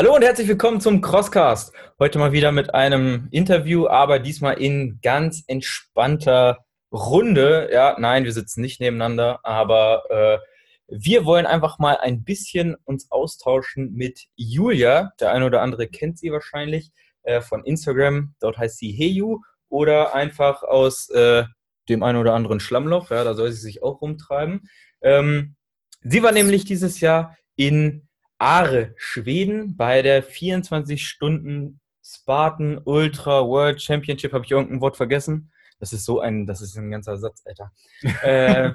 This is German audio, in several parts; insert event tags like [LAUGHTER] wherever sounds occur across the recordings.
Hallo und herzlich willkommen zum Crosscast. Heute mal wieder mit einem Interview, aber diesmal in ganz entspannter Runde. Ja, nein, wir sitzen nicht nebeneinander, aber äh, wir wollen einfach mal ein bisschen uns austauschen mit Julia. Der eine oder andere kennt sie wahrscheinlich äh, von Instagram. Dort heißt sie Heyu oder einfach aus äh, dem einen oder anderen Schlammloch. Ja, da soll sie sich auch rumtreiben. Ähm, sie war nämlich dieses Jahr in Aare, Schweden, bei der 24 Stunden Spartan Ultra World Championship. Habe ich irgendein Wort vergessen? Das ist so ein, das ist ein ganzer Satz, Alter. [LAUGHS] äh,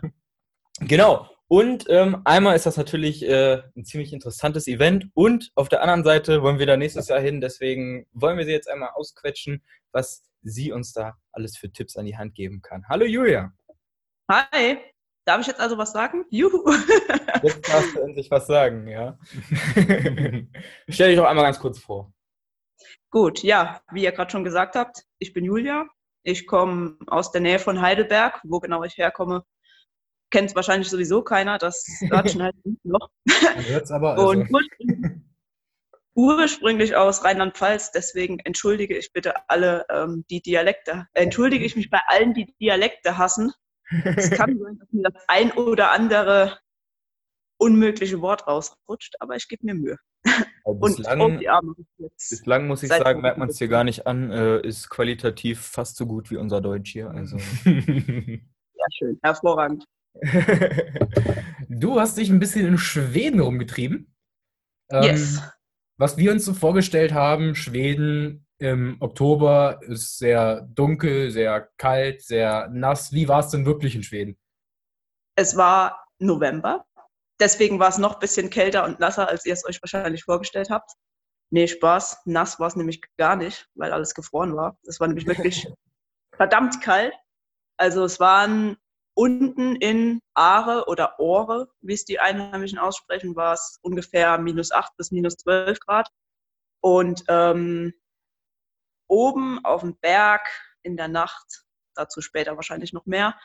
genau. Und ähm, einmal ist das natürlich äh, ein ziemlich interessantes Event und auf der anderen Seite wollen wir da nächstes Jahr hin. Deswegen wollen wir sie jetzt einmal ausquetschen, was sie uns da alles für Tipps an die Hand geben kann. Hallo Julia. Hi. Darf ich jetzt also was sagen? Juhu. [LAUGHS] Jetzt darfst du endlich was sagen, ja. [LAUGHS] Stell dich doch einmal ganz kurz vor. Gut, ja, wie ihr gerade schon gesagt habt, ich bin Julia. Ich komme aus der Nähe von Heidelberg. Wo genau ich herkomme, kennt wahrscheinlich sowieso keiner. Das Örtchen halt [LAUGHS] noch. Es aber. Also. Und ursprünglich aus Rheinland-Pfalz, deswegen entschuldige ich bitte alle, ähm, die Dialekte, entschuldige ich mich bei allen, die Dialekte hassen, es kann [LAUGHS] sein, dass mir das ein oder andere unmögliche Wort rausrutscht, aber ich gebe mir Mühe. bislang, und die Arme bislang muss ich sagen, merkt man es hier gar nicht an, äh, ist qualitativ fast so gut wie unser Deutsch hier. Also. [LAUGHS] ja, schön, hervorragend. [LAUGHS] du hast dich ein bisschen in Schweden rumgetrieben. Ähm, yes. Was wir uns so vorgestellt haben, Schweden im Oktober ist sehr dunkel, sehr kalt, sehr nass. Wie war es denn wirklich in Schweden? Es war November. Deswegen war es noch ein bisschen kälter und nasser, als ihr es euch wahrscheinlich vorgestellt habt. Nee, Spaß. Nass war es nämlich gar nicht, weil alles gefroren war. Es war nämlich wirklich [LAUGHS] verdammt kalt. Also es waren unten in Aare oder Ore, wie es die Einheimischen aussprechen, war es ungefähr minus 8 bis minus 12 Grad. Und ähm, oben auf dem Berg in der Nacht, dazu später wahrscheinlich noch mehr,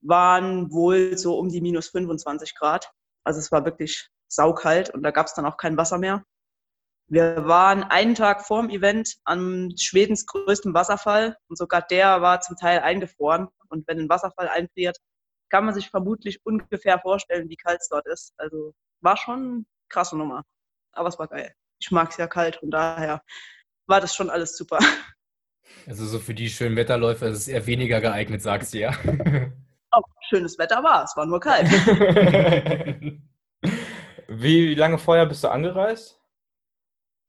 waren wohl so um die minus 25 Grad. Also es war wirklich saukalt und da gab es dann auch kein Wasser mehr. Wir waren einen Tag vorm Event am Schwedens größtem Wasserfall und sogar der war zum Teil eingefroren. Und wenn ein Wasserfall einfriert, kann man sich vermutlich ungefähr vorstellen, wie kalt es dort ist. Also war schon eine krasse Nummer. Aber es war geil. Ich mag es ja kalt, von daher war das schon alles super. [LAUGHS] Also so für die schönen Wetterläufe ist es eher weniger geeignet, sagst du ja. Auch schönes Wetter war, es war nur kalt. [LAUGHS] Wie lange vorher bist du angereist?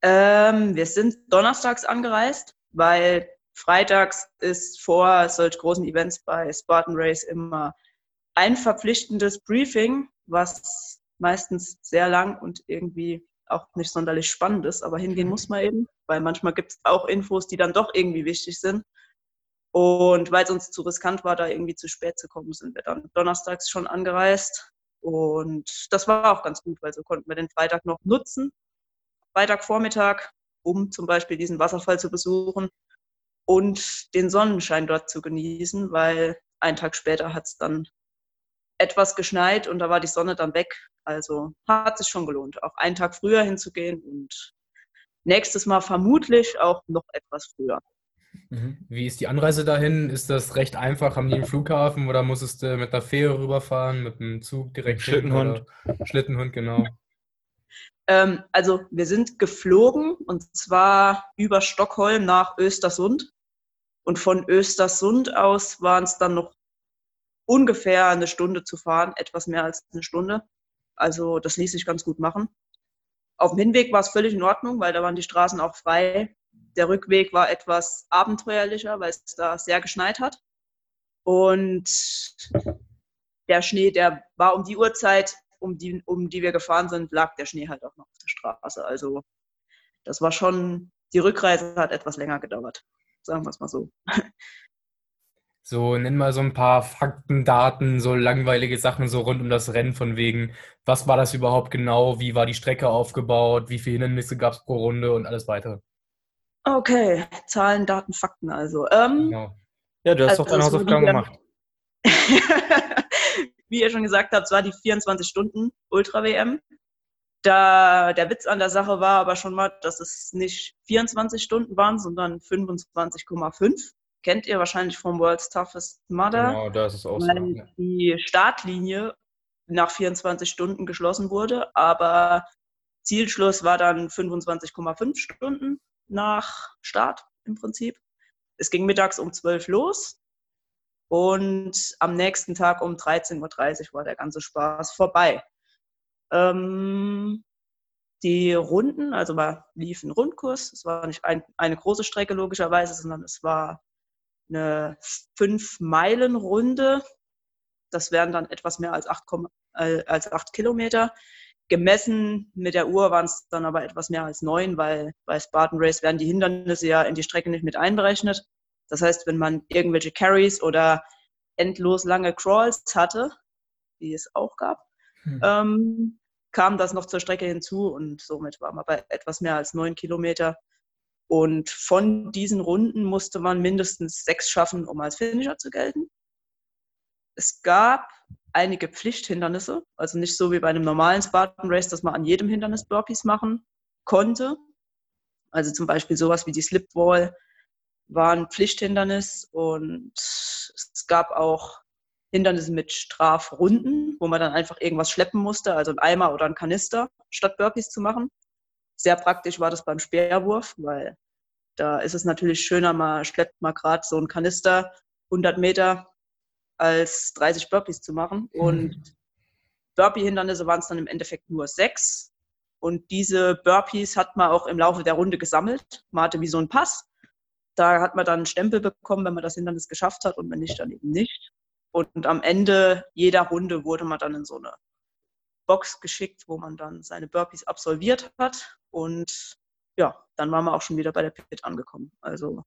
Ähm, wir sind donnerstags angereist, weil freitags ist vor solch großen Events bei Spartan Race immer ein verpflichtendes Briefing, was meistens sehr lang und irgendwie auch nicht sonderlich spannend ist, aber hingehen muss man eben, weil manchmal gibt es auch Infos, die dann doch irgendwie wichtig sind. Und weil es uns zu riskant war, da irgendwie zu spät zu kommen, sind wir dann donnerstags schon angereist. Und das war auch ganz gut, weil so konnten wir den Freitag noch nutzen, Freitagvormittag, um zum Beispiel diesen Wasserfall zu besuchen und den Sonnenschein dort zu genießen, weil einen Tag später hat es dann etwas geschneit und da war die Sonne dann weg. Also hat sich schon gelohnt, auch einen Tag früher hinzugehen und nächstes Mal vermutlich auch noch etwas früher. Mhm. Wie ist die Anreise dahin? Ist das recht einfach? Haben die einen Flughafen oder musstest du mit der Fähre rüberfahren, mit dem Zug direkt? Schlittenhund. Schlittenhund, genau. Ähm, also wir sind geflogen und zwar über Stockholm nach Östersund. Und von Östersund aus waren es dann noch ungefähr eine Stunde zu fahren, etwas mehr als eine Stunde. Also das ließ sich ganz gut machen. Auf dem Hinweg war es völlig in Ordnung, weil da waren die Straßen auch frei. Der Rückweg war etwas abenteuerlicher, weil es da sehr geschneit hat. Und der Schnee, der war um die Uhrzeit, um die, um die wir gefahren sind, lag der Schnee halt auch noch auf der Straße. Also das war schon, die Rückreise hat etwas länger gedauert, sagen wir es mal so. So, nenn mal so ein paar Fakten, Daten, so langweilige Sachen so rund um das Rennen von wegen, was war das überhaupt genau, wie war die Strecke aufgebaut, wie viele Hindernisse gab es pro Runde und alles weitere. Okay, Zahlen, Daten, Fakten also. Ähm, genau. Ja, du hast also, doch deine Hausaufgaben gemacht. [LAUGHS] wie ihr schon gesagt habt, es war die 24 Stunden Ultra-WM. Da, der Witz an der Sache war aber schon mal, dass es nicht 24 Stunden waren, sondern 25,5. Kennt ihr wahrscheinlich vom World's Toughest Mother. Genau, da ist es auch so. ja. die Startlinie nach 24 Stunden geschlossen wurde, aber Zielschluss war dann 25,5 Stunden nach Start im Prinzip. Es ging mittags um 12 los und am nächsten Tag um 13.30 Uhr war der ganze Spaß vorbei. Ähm, die Runden, also war, lief ein Rundkurs. Es war nicht ein, eine große Strecke logischerweise, sondern es war eine 5-Meilen-Runde. Das wären dann etwas mehr als 8, äh, als 8 Kilometer. Gemessen mit der Uhr waren es dann aber etwas mehr als 9, weil bei Spartan Race werden die Hindernisse ja in die Strecke nicht mit einberechnet. Das heißt, wenn man irgendwelche Carries oder endlos lange Crawls hatte, die es auch gab, hm. ähm, kam das noch zur Strecke hinzu und somit war man bei etwas mehr als neun Kilometer. Und von diesen Runden musste man mindestens sechs schaffen, um als Finisher zu gelten. Es gab einige Pflichthindernisse, also nicht so wie bei einem normalen Spartan Race, dass man an jedem Hindernis Burpees machen konnte. Also zum Beispiel sowas wie die Slipwall war ein Pflichthindernis und es gab auch Hindernisse mit Strafrunden, wo man dann einfach irgendwas schleppen musste, also ein Eimer oder ein Kanister, statt Burpees zu machen. Sehr praktisch war das beim Speerwurf, weil da ist es natürlich schöner, man schleppt mal gerade so einen Kanister 100 Meter als 30 Burpees zu machen. Mhm. Und Burpee-Hindernisse waren es dann im Endeffekt nur sechs. Und diese Burpees hat man auch im Laufe der Runde gesammelt. Man hatte wie so einen Pass. Da hat man dann einen Stempel bekommen, wenn man das Hindernis geschafft hat und wenn nicht, dann eben nicht. Und am Ende jeder Runde wurde man dann in so eine Box geschickt, wo man dann seine Burpees absolviert hat. Und ja, dann waren wir auch schon wieder bei der Pit angekommen. Also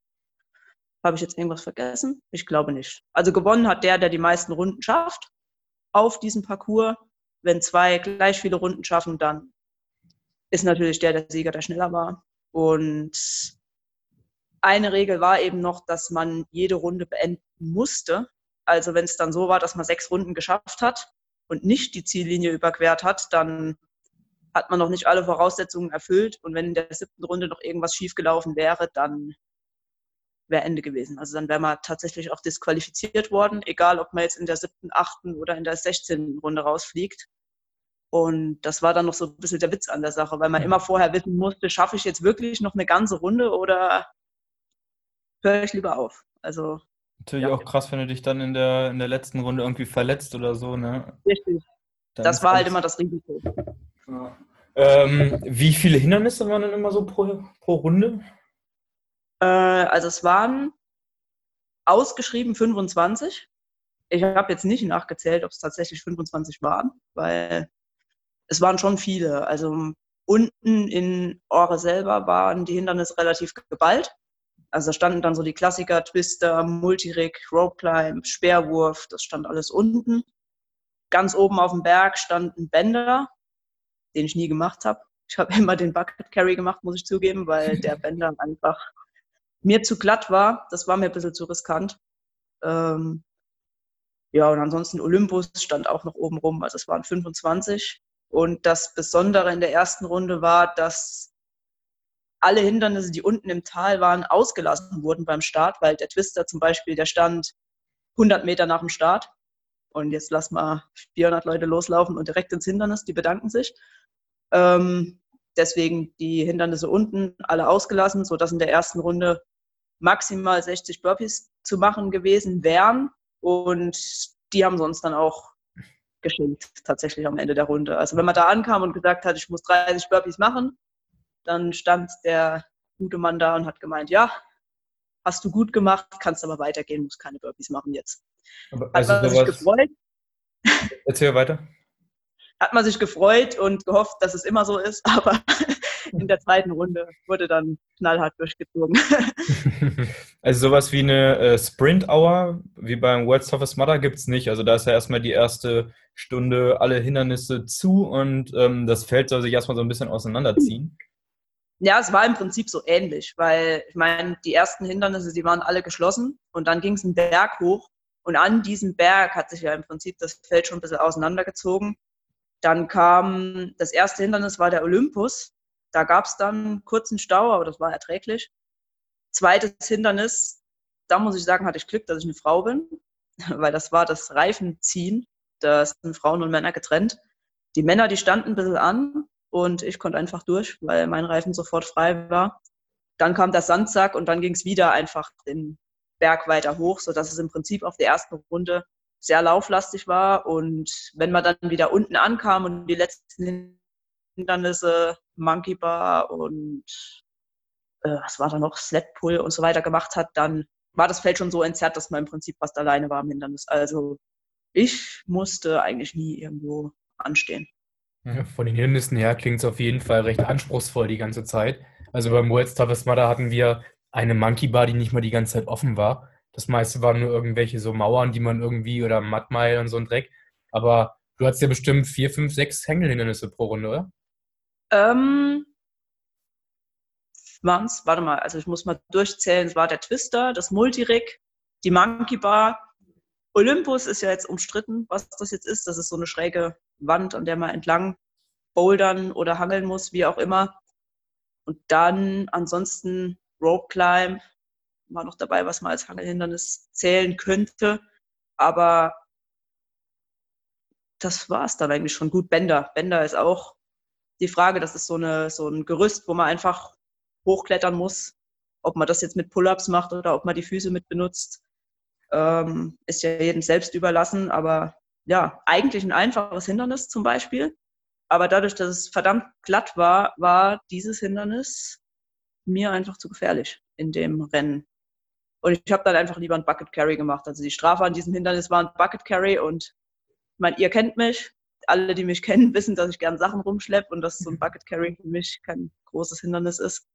habe ich jetzt irgendwas vergessen? Ich glaube nicht. Also gewonnen hat der, der die meisten Runden schafft auf diesem Parcours. Wenn zwei gleich viele Runden schaffen, dann ist natürlich der der Sieger, der schneller war. Und eine Regel war eben noch, dass man jede Runde beenden musste. Also wenn es dann so war, dass man sechs Runden geschafft hat und nicht die Ziellinie überquert hat, dann hat man noch nicht alle Voraussetzungen erfüllt. Und wenn in der siebten Runde noch irgendwas schiefgelaufen wäre, dann wäre Ende gewesen. Also dann wäre man tatsächlich auch disqualifiziert worden, egal ob man jetzt in der siebten, achten oder in der sechzehnten Runde rausfliegt. Und das war dann noch so ein bisschen der Witz an der Sache, weil man immer vorher wissen musste, schaffe ich jetzt wirklich noch eine ganze Runde oder höre ich lieber auf. Also Natürlich ja. auch krass, wenn du dich dann in der, in der letzten Runde irgendwie verletzt oder so, ne? Richtig. Dann das war halt immer das Risiko. Ähm, wie viele Hindernisse waren denn immer so pro, pro Runde? Äh, also es waren ausgeschrieben 25. Ich habe jetzt nicht nachgezählt, ob es tatsächlich 25 waren, weil es waren schon viele. Also unten in Ore selber waren die Hindernisse relativ geballt. Also da standen dann so die Klassiker, Twister, Multirig, Rope Climb, Speerwurf, das stand alles unten. Ganz oben auf dem Berg stand ein Bänder, den ich nie gemacht habe. Ich habe [LAUGHS] immer den Bucket Carry gemacht, muss ich zugeben, weil [LAUGHS] der Bänder einfach mir zu glatt war. Das war mir ein bisschen zu riskant. Ähm, ja, und ansonsten Olympus stand auch noch oben rum, also es waren 25. Und das Besondere in der ersten Runde war, dass alle Hindernisse, die unten im Tal waren, ausgelassen wurden beim Start, weil der Twister zum Beispiel, der stand 100 Meter nach dem Start. Und jetzt lass mal 400 Leute loslaufen und direkt ins Hindernis, die bedanken sich. Ähm, deswegen die Hindernisse unten alle ausgelassen, sodass in der ersten Runde maximal 60 Burpees zu machen gewesen wären. Und die haben sonst dann auch geschenkt, tatsächlich am Ende der Runde. Also wenn man da ankam und gesagt hat, ich muss 30 Burpees machen, dann stand der gute Mann da und hat gemeint, ja, hast du gut gemacht, kannst aber weitergehen, musst keine Burpees machen jetzt. also hat man sich gefreut. Erzähl weiter. Hat man sich gefreut und gehofft, dass es immer so ist, [LAUGHS] aber [LAUGHS] in der zweiten Runde wurde dann knallhart durchgezogen. [LAUGHS] Also sowas wie eine äh, Sprint-Hour, wie beim World's Toughest Mother, gibt es nicht. Also da ist ja erstmal die erste Stunde alle Hindernisse zu und ähm, das Feld soll sich erstmal so ein bisschen auseinanderziehen. [CLEARS THROAT] Ja, es war im Prinzip so ähnlich, weil ich meine, die ersten Hindernisse, die waren alle geschlossen und dann ging es einen Berg hoch und an diesem Berg hat sich ja im Prinzip das Feld schon ein bisschen auseinandergezogen Dann kam das erste Hindernis war der Olympus. Da gab es dann kurzen Stau, aber das war erträglich. Zweites Hindernis, da muss ich sagen, hatte ich Glück, dass ich eine Frau bin, [LAUGHS] weil das war das Reifenziehen. Da sind Frauen und Männer getrennt. Die Männer, die standen ein bisschen an und ich konnte einfach durch, weil mein Reifen sofort frei war. Dann kam der Sandsack und dann ging es wieder einfach den Berg weiter hoch, sodass es im Prinzip auf der ersten Runde sehr lauflastig war. Und wenn man dann wieder unten ankam und die letzten Hindernisse, Monkey Bar und äh, was war da noch, Sled und so weiter gemacht hat, dann war das Feld schon so entzerrt, dass man im Prinzip fast alleine war im Hindernis. Also ich musste eigentlich nie irgendwo anstehen. Von den Hindernissen her klingt es auf jeden Fall recht anspruchsvoll die ganze Zeit. Also beim World's Toughest Mudder hatten wir eine Monkey Bar, die nicht mal die ganze Zeit offen war. Das meiste waren nur irgendwelche so Mauern, die man irgendwie oder Mattmeil und so ein Dreck. Aber du hattest ja bestimmt vier, fünf, sechs Hängelhindernisse pro Runde, oder? Ähm, waren's, warte mal, also ich muss mal durchzählen. Es war der Twister, das Multirig, die Monkey Bar. Olympus ist ja jetzt umstritten, was das jetzt ist. Das ist so eine schräge Wand, an der man entlang bouldern oder hangeln muss, wie auch immer. Und dann ansonsten Rope Climb war noch dabei, was man als Hangelhindernis zählen könnte. Aber das war es dann eigentlich schon. Gut, Bänder. Bänder ist auch die Frage, das ist so, eine, so ein Gerüst, wo man einfach hochklettern muss. Ob man das jetzt mit Pull-ups macht oder ob man die Füße mit benutzt, ähm, ist ja jedem selbst überlassen. Aber ja, eigentlich ein einfaches Hindernis zum Beispiel. Aber dadurch, dass es verdammt glatt war, war dieses Hindernis mir einfach zu gefährlich in dem Rennen. Und ich habe dann einfach lieber ein Bucket Carry gemacht. Also die Strafe an diesem Hindernis war ein Bucket Carry und ich meine, ihr kennt mich. Alle, die mich [LAUGHS] kennen, wissen, dass ich gern Sachen rumschleppe und dass so ein Bucket Carry für mich kein großes Hindernis ist.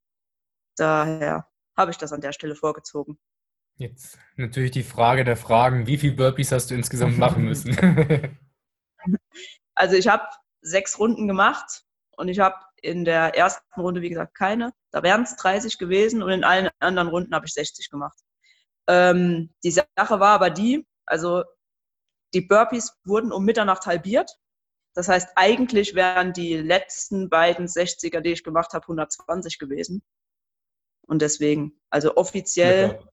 Daher habe ich das an der Stelle vorgezogen. Jetzt natürlich die Frage der Fragen, wie viele Burpees hast du insgesamt machen [LAUGHS] müssen? also ich habe sechs Runden gemacht und ich habe in der ersten Runde, wie gesagt, keine. Da wären es 30 gewesen und in allen anderen Runden habe ich 60 gemacht. Ähm, die Sache war aber die, also die Burpees wurden um Mitternacht halbiert. Das heißt, eigentlich wären die letzten beiden 60er, die ich gemacht habe, 120 gewesen. Und deswegen, also offiziell, ja,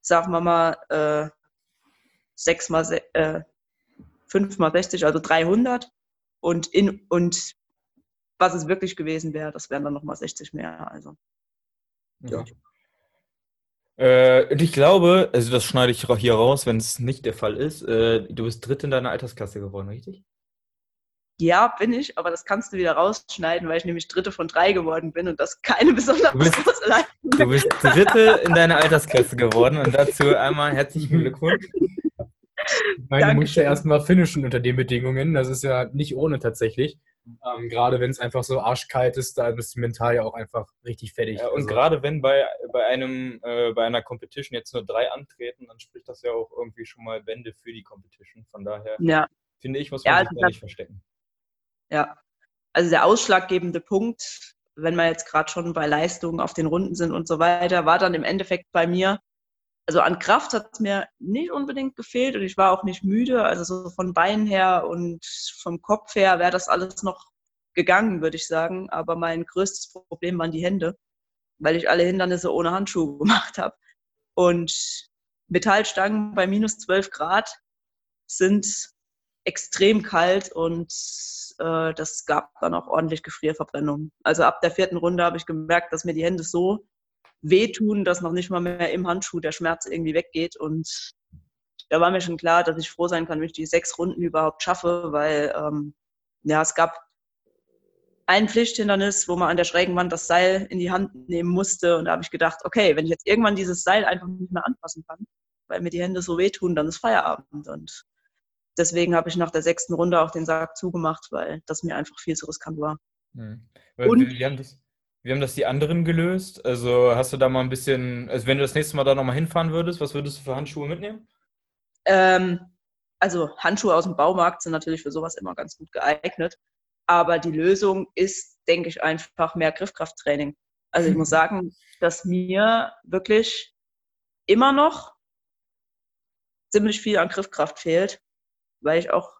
sagen wir mal, äh, 6 mal, äh, 5 mal 60, also 300. Und, in, und was es wirklich gewesen wäre, das wären dann nochmal 60 mehr. Also, ja. Äh, und ich glaube, also das schneide ich hier raus, wenn es nicht der Fall ist. Äh, du bist dritt in deiner Altersklasse geworden, richtig? Ja, bin ich, aber das kannst du wieder rausschneiden, weil ich nämlich Dritte von drei geworden bin und das keine besonders du bist, Du bist Dritte in deiner Altersklasse geworden und dazu einmal herzlichen [LAUGHS] Glückwunsch. Ich meine, du musst ja erstmal finishen unter den Bedingungen. Das ist ja nicht ohne tatsächlich. Ähm, gerade wenn es einfach so arschkalt ist, da bist du mental ja auch einfach richtig fertig. Ja, und also. gerade wenn bei, bei einem äh, bei einer Competition jetzt nur drei antreten, dann spricht das ja auch irgendwie schon mal Wände für die Competition. Von daher ja. finde ich, muss man ja, sich also da nicht verstecken. Ja, also der ausschlaggebende Punkt, wenn wir jetzt gerade schon bei Leistungen auf den Runden sind und so weiter, war dann im Endeffekt bei mir, also an Kraft hat es mir nicht unbedingt gefehlt und ich war auch nicht müde. Also so von Beinen her und vom Kopf her wäre das alles noch gegangen, würde ich sagen. Aber mein größtes Problem waren die Hände, weil ich alle Hindernisse ohne Handschuhe [LAUGHS] gemacht habe. Und Metallstangen bei minus 12 Grad sind extrem kalt und äh, das gab dann auch ordentlich Gefrierverbrennung. Also ab der vierten Runde habe ich gemerkt, dass mir die Hände so wehtun, dass noch nicht mal mehr im Handschuh der Schmerz irgendwie weggeht. Und da war mir schon klar, dass ich froh sein kann, wenn ich die sechs Runden überhaupt schaffe, weil ähm, ja, es gab ein Pflichthindernis, wo man an der schrägen Wand das Seil in die Hand nehmen musste. Und da habe ich gedacht, okay, wenn ich jetzt irgendwann dieses Seil einfach nicht mehr anfassen kann, weil mir die Hände so wehtun, dann ist Feierabend. Und deswegen habe ich nach der sechsten Runde auch den Sarg zugemacht, weil das mir einfach viel zu riskant war. Mhm. Und wir haben das, wie haben das die anderen gelöst? Also hast du da mal ein bisschen, also wenn du das nächste Mal da nochmal hinfahren würdest, was würdest du für Handschuhe mitnehmen? Ähm, also Handschuhe aus dem Baumarkt sind natürlich für sowas immer ganz gut geeignet. Aber die Lösung ist, denke ich, einfach mehr Griffkrafttraining. Also ich muss [LAUGHS] sagen, dass mir wirklich immer noch ziemlich viel an Griffkraft fehlt, weil ich auch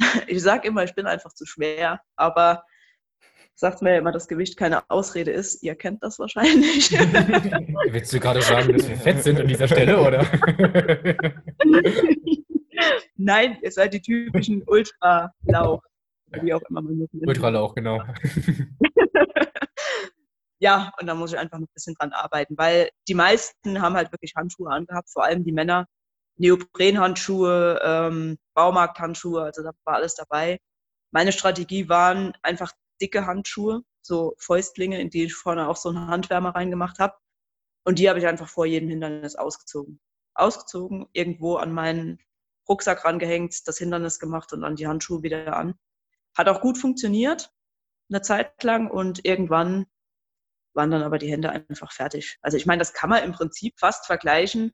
[LAUGHS] Ich sage immer, ich bin einfach zu schwer, aber sagt mir ja immer, dass Gewicht keine Ausrede ist. Ihr kennt das wahrscheinlich. [LAUGHS] Willst du gerade sagen, dass wir fett sind an dieser Stelle, oder? Nein, ihr seid die typischen Ultralauch. Wie auch immer man das nennt. Ultralauch, genau. [LAUGHS] ja, und da muss ich einfach noch ein bisschen dran arbeiten, weil die meisten haben halt wirklich Handschuhe angehabt, vor allem die Männer. Neoprenhandschuhe, ähm, Baumarkthandschuhe, also da war alles dabei. Meine Strategie waren einfach dicke Handschuhe, so Fäustlinge, in die ich vorne auch so einen Handwärmer reingemacht habe. Und die habe ich einfach vor jedem Hindernis ausgezogen. Ausgezogen, irgendwo an meinen Rucksack rangehängt, das Hindernis gemacht und dann die Handschuhe wieder an. Hat auch gut funktioniert, eine Zeit lang und irgendwann waren dann aber die Hände einfach fertig. Also ich meine, das kann man im Prinzip fast vergleichen.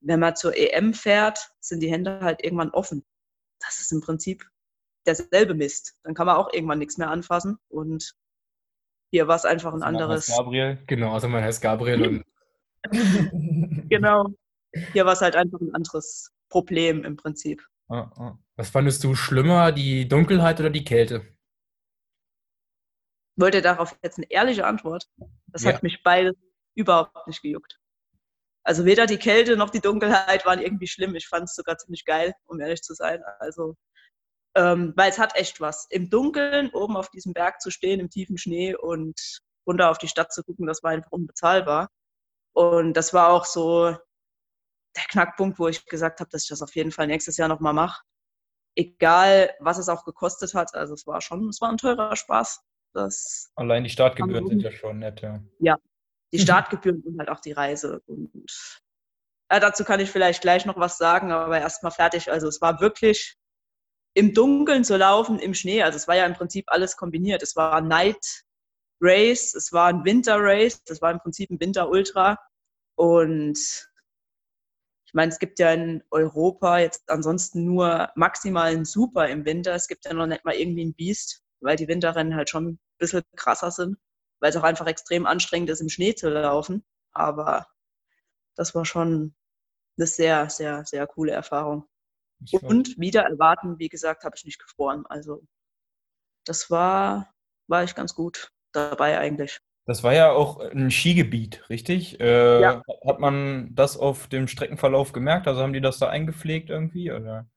Wenn man zur EM fährt, sind die Hände halt irgendwann offen. Das ist im Prinzip derselbe Mist. Dann kann man auch irgendwann nichts mehr anfassen. Und hier war es einfach ein also anderes. Gabriel, genau, also mein heißt Gabriel. [LAUGHS] genau. Hier war es halt einfach ein anderes Problem im Prinzip. Was fandest du schlimmer, die Dunkelheit oder die Kälte? Wollte darauf jetzt eine ehrliche Antwort? Das ja. hat mich beides überhaupt nicht gejuckt. Also weder die Kälte noch die Dunkelheit waren irgendwie schlimm. Ich fand es sogar ziemlich geil, um ehrlich zu sein. Also ähm, weil es hat echt was. Im Dunkeln oben auf diesem Berg zu stehen, im tiefen Schnee und runter auf die Stadt zu gucken, das war einfach unbezahlbar. Und das war auch so der Knackpunkt, wo ich gesagt habe, dass ich das auf jeden Fall nächstes Jahr nochmal mache. Egal, was es auch gekostet hat. Also es war schon, es war ein teurer Spaß. Das Allein die Startgebühren sind ja schon nett, ja. Ja, die [LAUGHS] Startgebühren und halt auch die Reise. Und ja, dazu kann ich vielleicht gleich noch was sagen, aber erstmal fertig. Also es war wirklich im Dunkeln zu laufen, im Schnee. Also es war ja im Prinzip alles kombiniert. Es war ein Night Race, es war ein Winter Race, das war im Prinzip ein Winter Ultra. Und ich meine, es gibt ja in Europa jetzt ansonsten nur maximal einen Super im Winter. Es gibt ja noch nicht mal irgendwie ein Biest, weil die Winterrennen halt schon ein bisschen krasser sind, weil es auch einfach extrem anstrengend ist, im Schnee zu laufen. Aber das war schon eine sehr, sehr, sehr coole Erfahrung. Und wieder erwarten, wie gesagt, habe ich nicht gefroren. Also das war, war ich ganz gut dabei eigentlich. Das war ja auch ein Skigebiet, richtig? Äh, ja. Hat man das auf dem Streckenverlauf gemerkt? Also haben die das da eingepflegt irgendwie? Oder?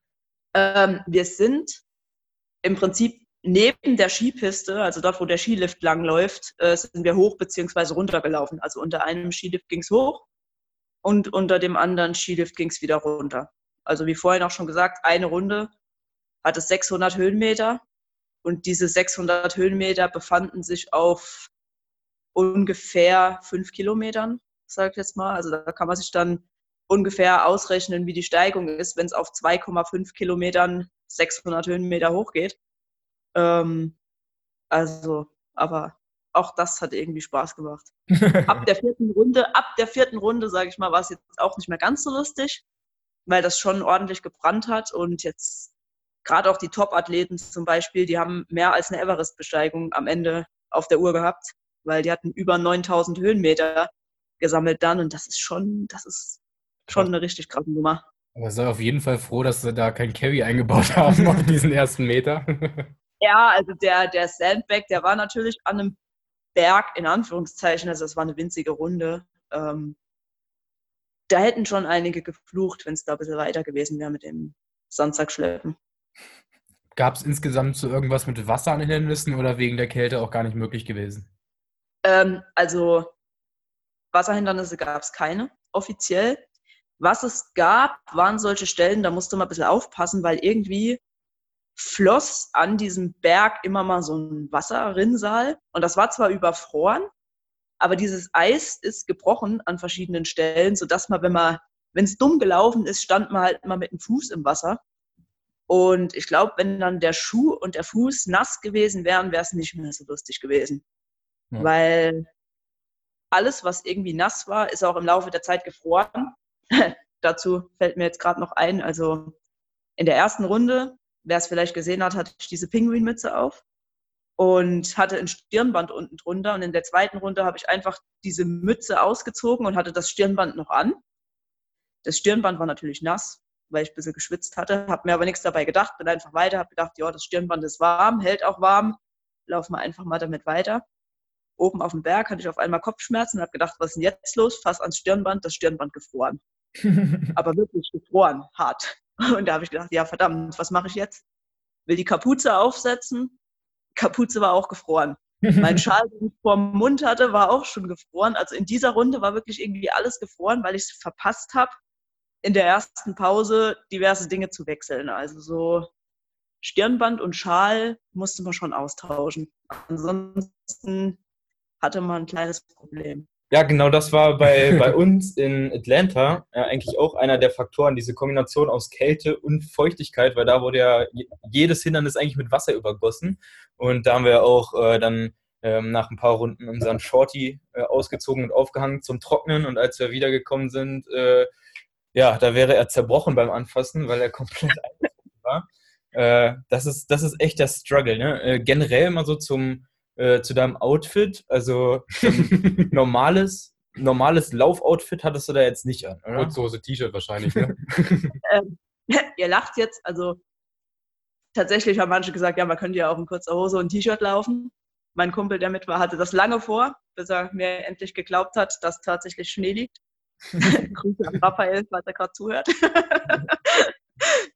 Ähm, wir sind im Prinzip neben der Skipiste, also dort, wo der Skilift langläuft, äh, sind wir hoch bzw. runter gelaufen. Also unter einem Skilift ging es hoch und unter dem anderen Skilift ging es wieder runter. Also wie vorhin auch schon gesagt, eine Runde hat es 600 Höhenmeter und diese 600 Höhenmeter befanden sich auf ungefähr fünf Kilometern, sage ich jetzt mal. Also da kann man sich dann ungefähr ausrechnen, wie die Steigung ist, wenn es auf 2,5 Kilometern 600 Höhenmeter hochgeht. Ähm, also, aber auch das hat irgendwie Spaß gemacht. [LAUGHS] ab der vierten Runde, ab der vierten Runde, sage ich mal, war es jetzt auch nicht mehr ganz so lustig weil das schon ordentlich gebrannt hat und jetzt gerade auch die Top-Athleten zum Beispiel, die haben mehr als eine Everest-Besteigung am Ende auf der Uhr gehabt, weil die hatten über 9000 Höhenmeter gesammelt dann und das ist schon, das ist schon eine richtig krasse Nummer. Aber sei auf jeden Fall froh, dass sie da kein Carry eingebaut [LAUGHS] haben auf diesen ersten Meter. [LAUGHS] ja, also der, der Sandbag, der war natürlich an einem Berg, in Anführungszeichen, also das war eine winzige Runde. Ähm, da hätten schon einige geflucht, wenn es da ein bisschen weiter gewesen wäre mit dem Sandsackschleppen. Gab es insgesamt so irgendwas mit Wasser an Hindernissen oder wegen der Kälte auch gar nicht möglich gewesen? Ähm, also Wasserhindernisse gab es keine, offiziell. Was es gab, waren solche Stellen, da musste man ein bisschen aufpassen, weil irgendwie floss an diesem Berg immer mal so ein Wasserrinnsal. Und das war zwar überfroren, aber dieses Eis ist gebrochen an verschiedenen Stellen, sodass man, wenn man, wenn es dumm gelaufen ist, stand man halt immer mit dem Fuß im Wasser. Und ich glaube, wenn dann der Schuh und der Fuß nass gewesen wären, wäre es nicht mehr so lustig gewesen. Ja. Weil alles, was irgendwie nass war, ist auch im Laufe der Zeit gefroren. [LAUGHS] Dazu fällt mir jetzt gerade noch ein, also in der ersten Runde, wer es vielleicht gesehen hat, hatte ich diese Pinguinmütze auf und hatte ein Stirnband unten drunter. Und in der zweiten Runde habe ich einfach diese Mütze ausgezogen und hatte das Stirnband noch an. Das Stirnband war natürlich nass weil ich ein bisschen geschwitzt hatte. Habe mir aber nichts dabei gedacht, bin einfach weiter, habe gedacht, ja, das Stirnband ist warm, hält auch warm, laufen wir einfach mal damit weiter. Oben auf dem Berg hatte ich auf einmal Kopfschmerzen und habe gedacht, was ist denn jetzt los? Fass ans Stirnband, das Stirnband gefroren. [LAUGHS] aber wirklich gefroren, hart. Und da habe ich gedacht, ja verdammt, was mache ich jetzt? Will die Kapuze aufsetzen? Kapuze war auch gefroren. [LAUGHS] Mein Schal, den ich vor dem Mund hatte, war auch schon gefroren. Also in dieser Runde war wirklich irgendwie alles gefroren, weil ich es verpasst habe, in der ersten Pause diverse Dinge zu wechseln. Also so Stirnband und Schal musste man schon austauschen. Ansonsten hatte man ein kleines Problem. Ja, genau das war bei, [LAUGHS] bei uns in Atlanta ja, eigentlich auch einer der Faktoren, diese Kombination aus Kälte und Feuchtigkeit, weil da wurde ja jedes Hindernis eigentlich mit Wasser übergossen. Und da haben wir auch äh, dann ähm, nach ein paar Runden unseren Shorty äh, ausgezogen und aufgehangen zum Trocknen. Und als wir wiedergekommen sind, äh, ja, da wäre er zerbrochen beim Anfassen, weil er komplett [LAUGHS] war. Äh, das, ist, das ist echt der Struggle. Ne? Äh, generell mal so zum, äh, zu deinem Outfit. Also [LAUGHS] normales, normales Laufoutfit hattest du da jetzt nicht an, oder? Kurzhose, T-Shirt wahrscheinlich. Ne? [LAUGHS] ähm, [LAUGHS] ihr lacht jetzt, also tatsächlich haben manche gesagt, ja, man könnte ja auch in kurzer Hose und T-Shirt laufen. Mein Kumpel, der mit war, hatte das lange vor, bis er mir endlich geglaubt hat, dass tatsächlich Schnee liegt. Grüße an Raphael, falls er gerade zuhört.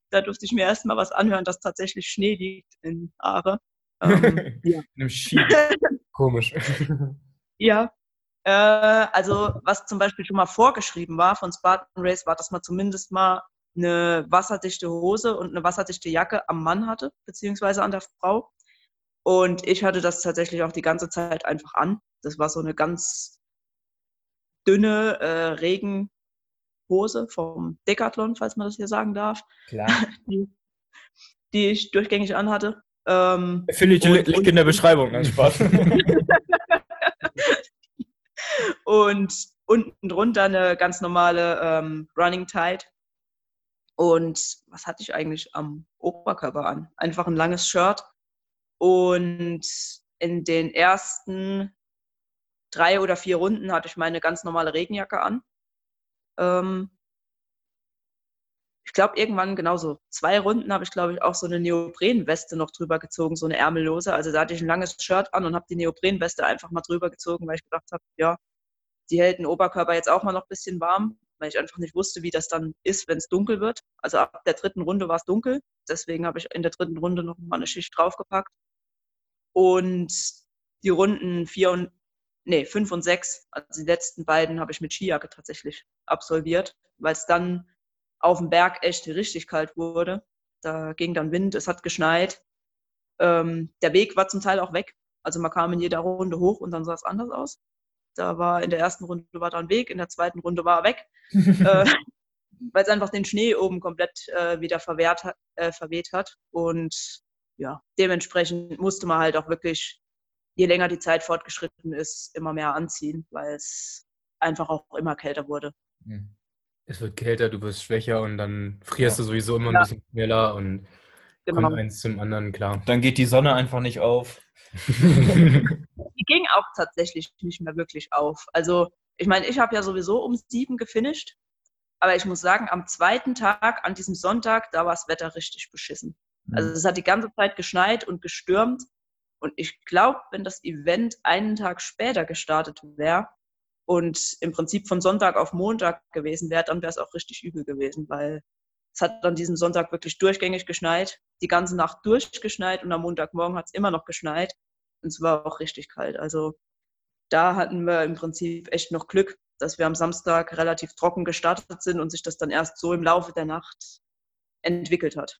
da durfte ich mir erstmal was anhören, dass tatsächlich Schnee liegt in Aare. Ähm, [LAUGHS] ja. In einem Ski. Komisch. [LAUGHS] ja. Äh, also, was zum Beispiel schon mal vorgeschrieben war von Spartan Race, war, dass man zumindest mal eine wasserdichte Hose und eine wasserdichte Jacke am Mann hatte, beziehungsweise an der Frau. Und ich hatte das tatsächlich auch die ganze Zeit einfach an. Das war so eine ganz dünne äh, Regenhose vom Decathlon, falls man das hier sagen darf. Klar. [LAUGHS] Die, die ich durchgängig anhatte. Ähm, Finde ich Link in der Beschreibung, ganz Spaß. [LAUGHS] und unten drunter eine ganz normale ähm, Running Tide. Und was hatte ich eigentlich am Oberkörper an? Einfach ein langes Shirt. Und in den ersten drei oder vier Runden hatte ich meine ganz normale Regenjacke an. Ähm, ich glaube, irgendwann genauso zwei Runden habe ich, glaube ich, auch so eine Neoprenweste noch drüber gezogen, so eine ärmellose. Also da hatte ich ein langes Shirt an und habe die Neoprenweste einfach mal drüber gezogen, weil ich gedacht habe, ja, die hält den Oberkörper jetzt auch mal noch ein bisschen warm, weil ich einfach nicht wusste, wie das dann ist, wenn es dunkel wird. Also ab der dritten Runde war es dunkel. Deswegen habe ich in der dritten Runde noch mal eine Schicht draufgepackt. Und die Runden vier und nee, fünf und sechs, also die letzten beiden habe ich mit Skijacke tatsächlich absolviert, weil es dann auf dem Berg echt richtig kalt wurde. Da ging dann Wind, es hat geschneit. Ähm, der Weg war zum Teil auch weg. Also man kam in jeder Runde hoch und dann sah es anders aus. Da war in der ersten Runde war da ein Weg, in der zweiten Runde war er weg, [LAUGHS] äh, weil es einfach den Schnee oben komplett äh, wieder verwehrt, äh, verweht hat. Und ja, dementsprechend musste man halt auch wirklich, je länger die Zeit fortgeschritten ist, immer mehr anziehen, weil es einfach auch immer kälter wurde. Mhm es wird kälter, du wirst schwächer und dann frierst ja. du sowieso immer ja. ein bisschen schneller und genau. kommt eins zum anderen, klar. Dann geht die Sonne einfach nicht auf. [LAUGHS] die ging auch tatsächlich nicht mehr wirklich auf. Also, ich meine, ich habe ja sowieso um sieben gefinisht, aber ich muss sagen, am zweiten Tag, an diesem Sonntag, da war das Wetter richtig beschissen. Also mhm. es hat die ganze Zeit geschneit und gestürmt. Und ich glaube, wenn das Event einen Tag später gestartet wäre, und im Prinzip von Sonntag auf Montag gewesen wäre, dann wäre es auch richtig übel gewesen, weil es hat an diesem Sonntag wirklich durchgängig geschneit, die ganze Nacht durchgeschneit und am Montagmorgen hat es immer noch geschneit und es war auch richtig kalt. Also da hatten wir im Prinzip echt noch Glück, dass wir am Samstag relativ trocken gestartet sind und sich das dann erst so im Laufe der Nacht entwickelt hat.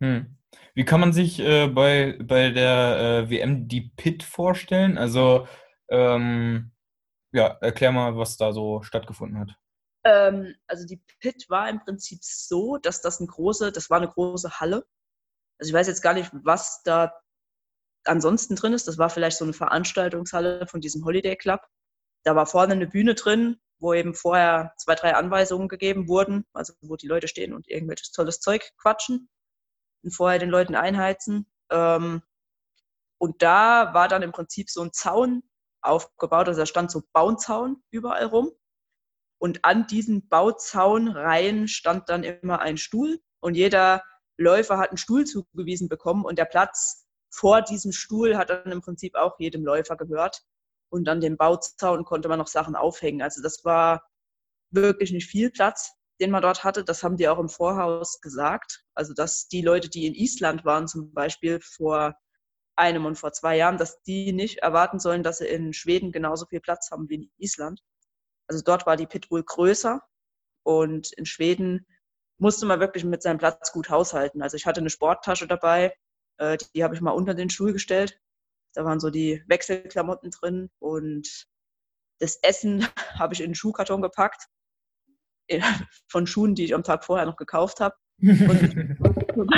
Hm. Wie kann man sich äh, bei, bei der äh, WM die Pit vorstellen? Also ähm, ja, erklär mal, was da so stattgefunden hat. Ähm, also die Pit war im Prinzip so, dass das eine große, das war eine große Halle. Also ich weiß jetzt gar nicht, was da ansonsten drin ist. Das war vielleicht so eine Veranstaltungshalle von diesem Holiday Club. Da war vorne eine Bühne drin, wo eben vorher zwei, drei Anweisungen gegeben wurden, also wo die Leute stehen und irgendwelches tolles Zeug quatschen und vorher den Leuten einheizen. Ähm, und da war dann im Prinzip so ein Zaun aufgebaut. Also da stand so Baunzaun überall rum. Und an diesen Bauzaunreihen stand dann immer ein Stuhl und jeder Läufer hat einen Stuhl zugewiesen bekommen und der Platz vor diesem Stuhl hat dann im Prinzip auch jedem Läufer gehört. Und an dem Bauzaun konnte man noch Sachen aufhängen. Also das war wirklich nicht viel Platz, den man dort hatte. Das haben die auch im Vorhaus gesagt. Also dass die Leute, die in Island waren zum Beispiel vor einem und vor zwei Jahren, dass die nicht erwarten sollen, dass sie in Schweden genauso viel Platz haben wie in Island. Also dort war die Pitbull größer und in Schweden musste man wirklich mit seinem Platz gut haushalten. Also ich hatte eine Sporttasche dabei, äh, die, die habe ich mal unter den Stuhl gestellt. Da waren so die Wechselklamotten drin und das Essen [LAUGHS] habe ich in den Schuhkarton gepackt. Von Schuhen, die ich am Tag vorher noch gekauft habe. [LAUGHS] Und,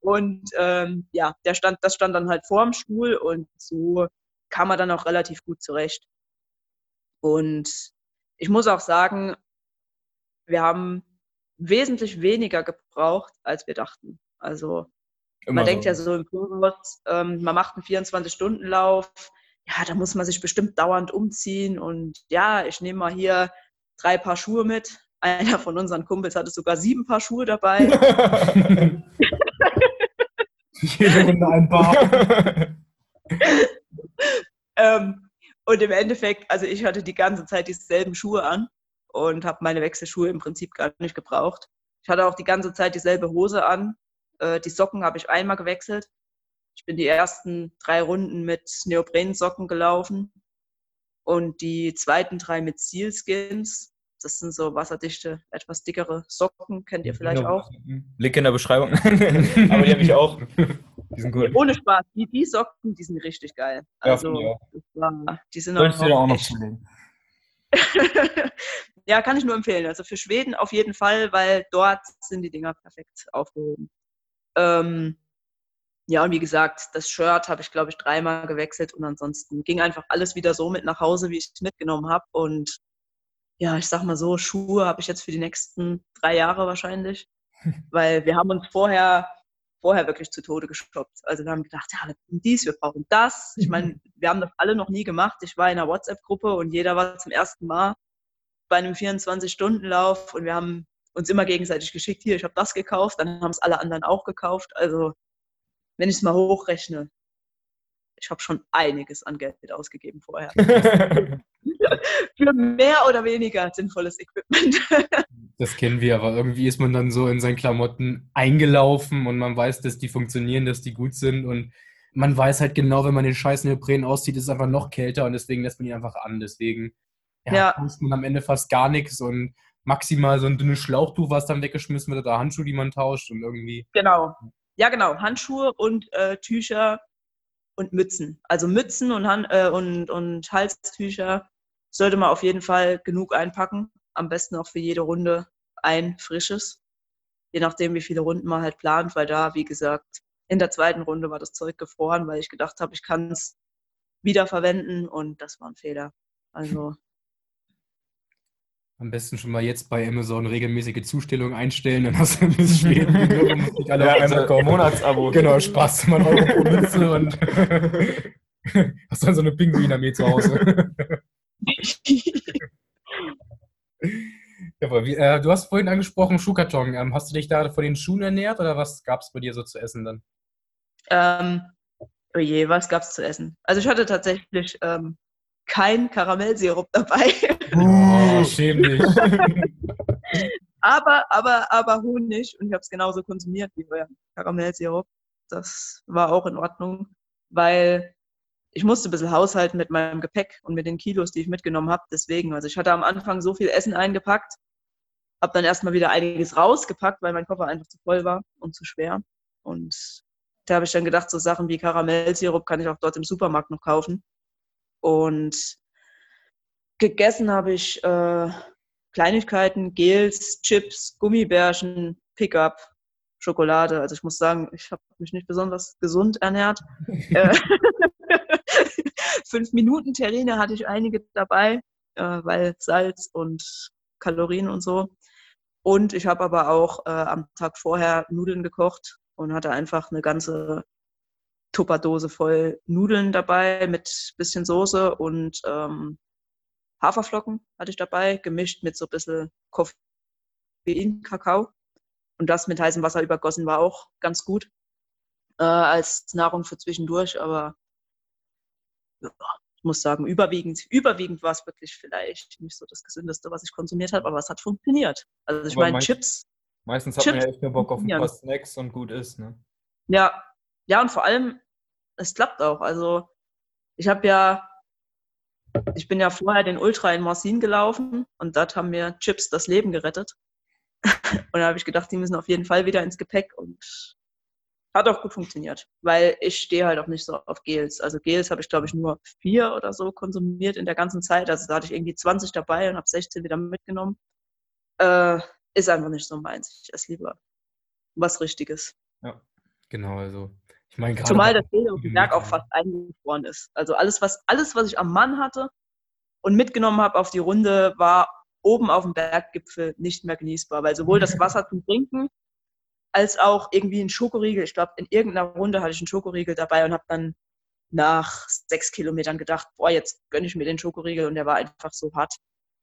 und ähm, ja, der stand, das stand dann halt vor dem Stuhl und so kam er dann auch relativ gut zurecht. Und ich muss auch sagen, wir haben wesentlich weniger gebraucht, als wir dachten. Also Immer man so. denkt ja so im Voraus, ähm, man macht einen 24-Stunden-Lauf, ja, da muss man sich bestimmt dauernd umziehen und ja, ich nehme mal hier drei Paar Schuhe mit. Einer von unseren Kumpels hatte sogar sieben Paar Schuhe dabei. [LAUGHS] Jede Runde ein Paar. [LAUGHS] ähm, und im Endeffekt, also ich hatte die ganze Zeit dieselben Schuhe an und habe meine Wechselschuhe im Prinzip gar nicht gebraucht. Ich hatte auch die ganze Zeit dieselbe Hose an. Äh, die Socken habe ich einmal gewechselt. Ich bin die ersten drei Runden mit Neoprensocken gelaufen und die zweiten drei mit Sealskins. Das sind so wasserdichte, etwas dickere Socken, kennt ihr vielleicht genau. auch. Link in der Beschreibung. [LAUGHS] Aber die habe ich auch. [LAUGHS] Die sind gut. Ohne Spaß. Die, die Socken, die sind richtig geil. Also, ja, war, die sind auch, auch noch zulegen. [LAUGHS] ja, kann ich nur empfehlen. Also für Schweden auf jeden Fall, weil dort sind die Dinger perfekt aufgehoben. Ähm, ja, und wie gesagt, das Shirt habe ich, glaube ich, dreimal gewechselt und ansonsten ging einfach alles wieder so mit nach Hause, wie ich es mitgenommen habe. Und ja, ich sag mal so, Schuhe habe ich jetzt für die nächsten drei Jahre wahrscheinlich, weil wir haben uns vorher vorher wirklich zu Tode gestoppt. Also wir haben gedacht, ja, wir brauchen dies, wir brauchen das. Ich meine, [LAUGHS] wir haben das alle noch nie gemacht. Ich war in einer WhatsApp-Gruppe und jeder war zum ersten Mal bei einem 24-Stunden-Lauf und wir haben uns immer gegenseitig geschickt, hier, ich habe das gekauft, dann haben es alle anderen auch gekauft. Also wenn ich es mal hochrechne, ich habe schon einiges an Geld ausgegeben vorher. [LAUGHS] Für mehr oder weniger sinnvolles Equipment. [LAUGHS] das kennen wir, aber irgendwie ist man dann so in seinen Klamotten eingelaufen und man weiß, dass die funktionieren, dass die gut sind und man weiß halt genau, wenn man den scheiß Neopren auszieht, ist es einfach noch kälter und deswegen lässt man ihn einfach an. Deswegen ja, ja. muss man am Ende fast gar nichts und maximal so ein dünnes Schlauchtuch, was dann weggeschmissen wird oder Handschuhe, die man tauscht und irgendwie. Genau. Ja, genau. Handschuhe und äh, Tücher und Mützen. Also Mützen und, Han äh, und, und Halstücher sollte man auf jeden Fall genug einpacken. Am besten auch für jede Runde ein frisches. Je nachdem, wie viele Runden man halt plant, weil da, wie gesagt, in der zweiten Runde war das Zeug gefroren, weil ich gedacht habe, ich kann es wiederverwenden und das war ein Fehler. Also am besten schon mal jetzt bei Amazon regelmäßige Zustellung einstellen, dann hast du bis Schweden nicht alle ja, also Monatsabo. Genau, Spaß mal Euro pro und [LAUGHS] hast dann so eine Pinguinarmee zu Hause. [LAUGHS] ja, wie, äh, du hast vorhin angesprochen Schuhkarton. Ähm, hast du dich da von den Schuhen ernährt oder was gab es bei dir so zu essen dann? Ähm, oh je, was gab es zu essen? Also ich hatte tatsächlich ähm, kein Karamellsirup dabei. Oh, [LAUGHS] schäm dich. aber, aber, aber Honig und ich habe es genauso konsumiert wie euer Karamellsirup. Das war auch in Ordnung, weil ich musste ein bisschen haushalten mit meinem Gepäck und mit den Kilos, die ich mitgenommen habe. Deswegen, also ich hatte am Anfang so viel Essen eingepackt, habe dann erstmal wieder einiges rausgepackt, weil mein Koffer einfach zu voll war und zu schwer. Und da habe ich dann gedacht, so Sachen wie Karamellsirup kann ich auch dort im Supermarkt noch kaufen. Und gegessen habe ich äh, Kleinigkeiten, Gels, Chips, Gummibärchen, Pickup, Schokolade. Also ich muss sagen, ich habe mich nicht besonders gesund ernährt. [LAUGHS] Äh, [LAUGHS] fünf Minuten Terrine hatte ich einige dabei, äh, weil Salz und Kalorien und so. Und ich habe aber auch äh, am Tag vorher Nudeln gekocht und hatte einfach eine ganze Tupperdose voll Nudeln dabei mit bisschen Soße und ähm, Haferflocken hatte ich dabei, gemischt mit so ein bisschen Koffein, Kakao. Und das mit heißem Wasser übergossen war auch ganz gut äh, als Nahrung für zwischendurch. Aber ja, ich muss sagen, überwiegend, überwiegend war es wirklich vielleicht nicht so das Gesündeste, was ich konsumiert habe, aber es hat funktioniert. Also ich meine, Chips, Meistens hat Chips man ja echt nur Bock auf ein paar Snacks und gut ist, ne? ja, ja, und vor allem, es klappt auch. Also ich habe ja, ich bin ja vorher den Ultra in Morsin gelaufen und dort haben mir Chips das Leben gerettet. [LAUGHS] Und da habe ich gedacht, die müssen auf jeden Fall wieder ins Gepäck und hat auch gut funktioniert, weil ich stehe halt auch nicht so auf Gels. Also Gels habe ich, glaube ich, nur vier oder so konsumiert in der ganzen Zeit. Also da hatte ich irgendwie 20 dabei und habe 16 wieder mitgenommen. Äh, ist einfach nicht so meins. Ich esse lieber was Richtiges. Genau, also ich meine. Zumal das Feder auf dem Berg auch fast eingefroren ist. Also alles, was, alles, was ich am Mann hatte und mitgenommen habe auf die Runde, war oben auf dem Berggipfel nicht mehr genießbar, weil sowohl das [LAUGHS] Wasser zum Trinken als auch irgendwie ein Schokoriegel. Ich glaube, in irgendeiner Runde hatte ich einen Schokoriegel dabei und habe dann nach sechs Kilometern gedacht, boah, jetzt gönne ich mir den Schokoriegel und der war einfach so hart,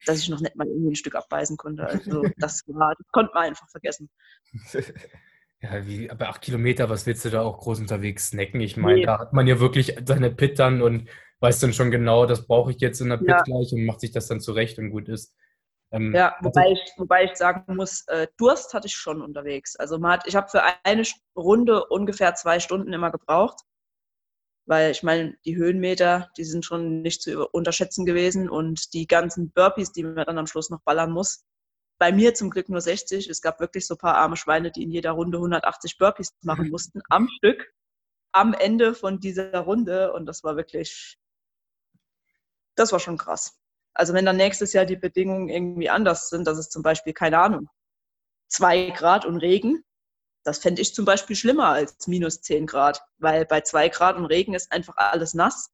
dass ich noch nicht mal irgendwie ein Stück abbeißen konnte. Also [LAUGHS] das war, das konnte man einfach vergessen. [LAUGHS] Ja, wie, bei acht Kilometer, was willst du da auch groß unterwegs snacken? Ich meine, Nee. da hat man ja wirklich seine Pit dann und weiß dann schon genau, das brauche ich jetzt in der Pit Ja. gleich und macht sich das dann zurecht und gut ist. Ähm, Ja, also- wobei ich, wobei ich sagen muss, äh, Durst hatte ich schon unterwegs. Also man hat, ich habe für eine Runde ungefähr zwei Stunden immer gebraucht, weil ich meine, die Höhenmeter, die sind schon nicht zu unterschätzen gewesen und die ganzen Burpees, die man dann am Schluss noch ballern muss. Bei mir zum Glück nur 60. Es gab wirklich so ein paar arme Schweine, die in jeder Runde 180 Burpees machen mussten [LAUGHS] am Stück am Ende von dieser Runde und das war wirklich, das war schon krass. Also wenn dann nächstes Jahr die Bedingungen irgendwie anders sind, dass es zum Beispiel, keine Ahnung, zwei Grad und Regen, das fände ich zum Beispiel schlimmer als minus 10 Grad, weil bei zwei Grad und Regen ist einfach alles nass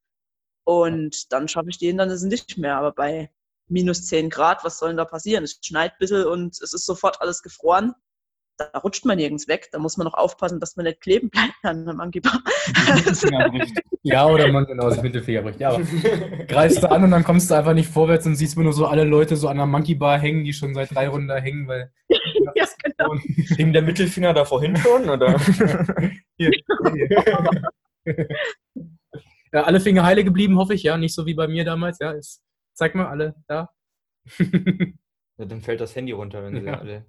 und dann schaffe ich die Hindernisse nicht mehr. Aber bei minus 10 Grad, was soll denn da passieren? Es schneit ein bisschen und es ist sofort alles gefroren. Da rutscht man nirgends weg. Da muss man noch aufpassen, dass man nicht kleben bleibt [LAUGHS] an der Monkey Bar. ja, oder man genau sich mit dem Finger bricht. Ja, aber greifst du an und dann kommst du einfach nicht vorwärts und siehst nur so alle Leute so an der Monkey Bar hängen, die schon seit drei Runden da hängen, weil. [LAUGHS] ja, genau. Hing der Mittelfinger da vorhin schon, oder? [LAUGHS] Hier, hier. ja, alle Finger heile geblieben, hoffe ich, ja. Nicht so wie bei mir damals, ja. Ist, zeig mal alle da. [LAUGHS] Ja, dann fällt das Handy runter, wenn sie Ja. alle.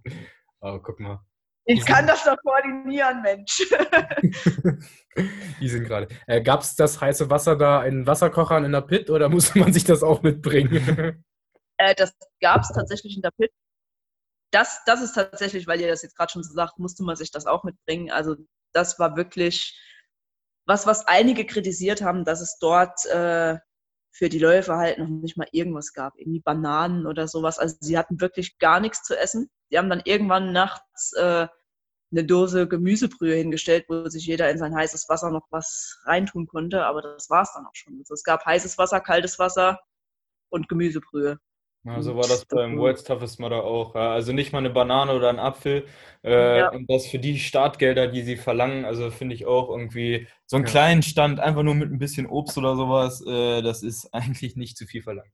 oh, guck mal. Ich kann das doch koordinieren, Mensch. [LAUGHS] Die sind gerade. Äh, Gab es das heiße Wasser da in Wasserkochern in der Pit oder musste [LAUGHS] man sich das auch mitbringen? Äh, das gab es tatsächlich in der Pit. Das, das ist tatsächlich, weil ihr das jetzt gerade schon so sagt, musste man sich das auch mitbringen. Also das war wirklich was, was einige kritisiert haben, dass es dort äh, für die Läufer halt noch nicht mal irgendwas gab, irgendwie Bananen oder sowas. Also sie hatten wirklich gar nichts zu essen. Die haben dann irgendwann nachts äh, eine Dose Gemüsebrühe hingestellt, wo sich jeder in sein heißes Wasser noch was reintun konnte, aber das war es dann auch schon. Also es gab heißes Wasser, kaltes Wasser und Gemüsebrühe. Ja, so war das beim World's Toughest Mudder auch. Ja. Also nicht mal eine Banane oder ein Apfel. Äh, Ja. Und das für die Startgelder, die sie verlangen, also finde ich auch irgendwie so einen Ja. kleinen Stand, einfach nur mit ein bisschen Obst oder sowas, äh, das ist [LAUGHS] eigentlich nicht zu viel verlangt.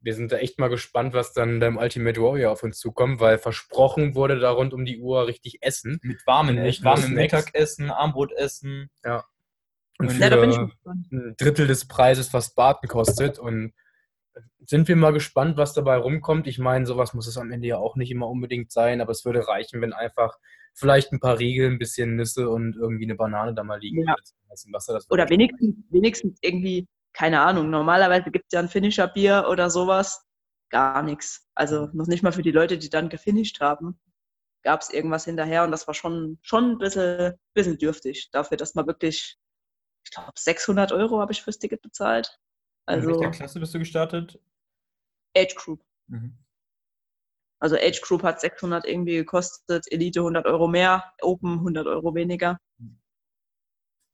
Wir sind da echt mal gespannt, was dann beim Ultimate Warrior auf uns zukommt, weil versprochen wurde da rund um die Uhr richtig Essen. Mit warmen, Nicht warmem nur Snacks. Mittagessen, Armbrotessen. Und Ja, ich für gespannt. ein Drittel des Preises, was Baten kostet. Und sind wir mal gespannt, was dabei rumkommt. Ich meine, sowas muss es am Ende ja auch nicht immer unbedingt sein, aber es würde reichen, wenn einfach vielleicht ein paar Riegel, ein bisschen Nüsse und irgendwie eine Banane da mal liegen Ja. Oder wenigstens, wenigstens irgendwie, keine Ahnung, normalerweise gibt es ja ein Finisher-Bier oder sowas. Gar nichts. Also noch nicht mal für die Leute, die dann gefinisht haben, gab es irgendwas hinterher und das war schon, schon ein bisschen, bisschen dürftig. Dafür, dass man wirklich, ich glaube, 600 Euro habe ich fürs Ticket bezahlt. In Also welcher Klasse bist du gestartet? Age Group. Mhm. Also Age Group hat 600 irgendwie gekostet, Elite 100 Euro mehr, Open 100 Euro weniger.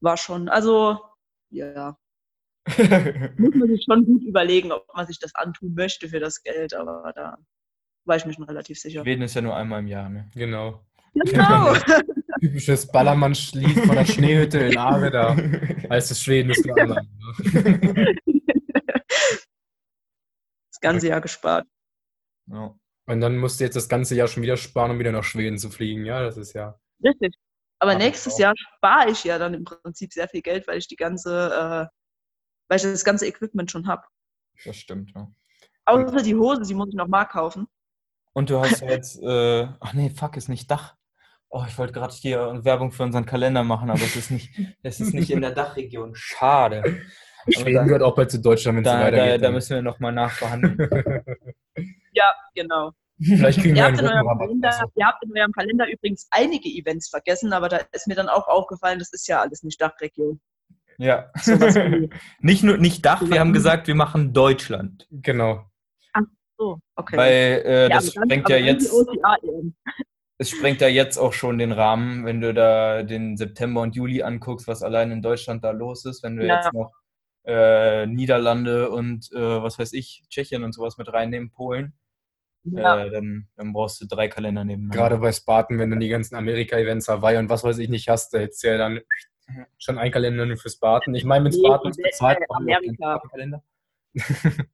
War schon, also ja, [LAUGHS] muss man sich schon gut überlegen, ob man sich das antun möchte für das Geld, aber da war ich mir schon relativ sicher. Schweden ist ja nur einmal im Jahr, ne? Genau. Genau. [LAUGHS] Typisches Ballermann-Lied von der Schneehütte in Aare da. [LAUGHS] Heißt es Schweden ist nur einmal. Ganze Jahr gespart. Ja. Und dann musst du jetzt das ganze Jahr schon wieder sparen, um wieder nach Schweden zu fliegen. Ja, das ist ja. Richtig. Aber nächstes auch. Jahr spare ich ja dann im Prinzip sehr viel Geld, weil ich die ganze, äh, weil ich das ganze Equipment schon habe. Das stimmt, ja. Außer die Hose, die muss ich noch mal kaufen. Und du hast [LAUGHS] ja jetzt, äh, ach nee, fuck, ist nicht Dach. Oh, ich wollte gerade hier Werbung für unseren Kalender machen, aber es ist nicht, es ist nicht in der [LAUGHS] Dachregion. Schade. Aber Schweden da, gehört auch bald zu Deutschland, wenn es so da, da, weitergeht. da dann. müssen wir nochmal nachverhandeln. [LAUGHS] Ja, genau. Vielleicht kriegen Ihr wir habt, einen in eurem. Kalender, Also, ihr habt in eurem Kalender übrigens einige Events vergessen, aber da ist mir dann auch aufgefallen, das ist ja alles nicht Dachregion. ja. Wie, [LAUGHS] Nicht nur nicht Dach, wir haben gesagt, wir machen Deutschland. genau. so, okay. Weil äh, das aber dann- sprengt ja jetzt, [LAUGHS] es sprengt ja jetzt auch schon den Rahmen, wenn du da den September und Juli anguckst, was allein in Deutschland da los ist, wenn wir Ja. jetzt noch äh, Niederlande und äh, was weiß ich, Tschechien und sowas mit reinnehmen, Polen, Ja. äh, dann, dann brauchst du drei Kalender nebeneinander. Gerade bei Spartan, wenn du die ganzen Amerika-Events, Hawaii und was weiß ich nicht hast, da hättest du ja dann schon ein Kalender nur für Spartan. Ich meine, mit Nee, Spartan ist äh, bezahlt. äh, Amerika. Spartan-Kalender. [LAUGHS]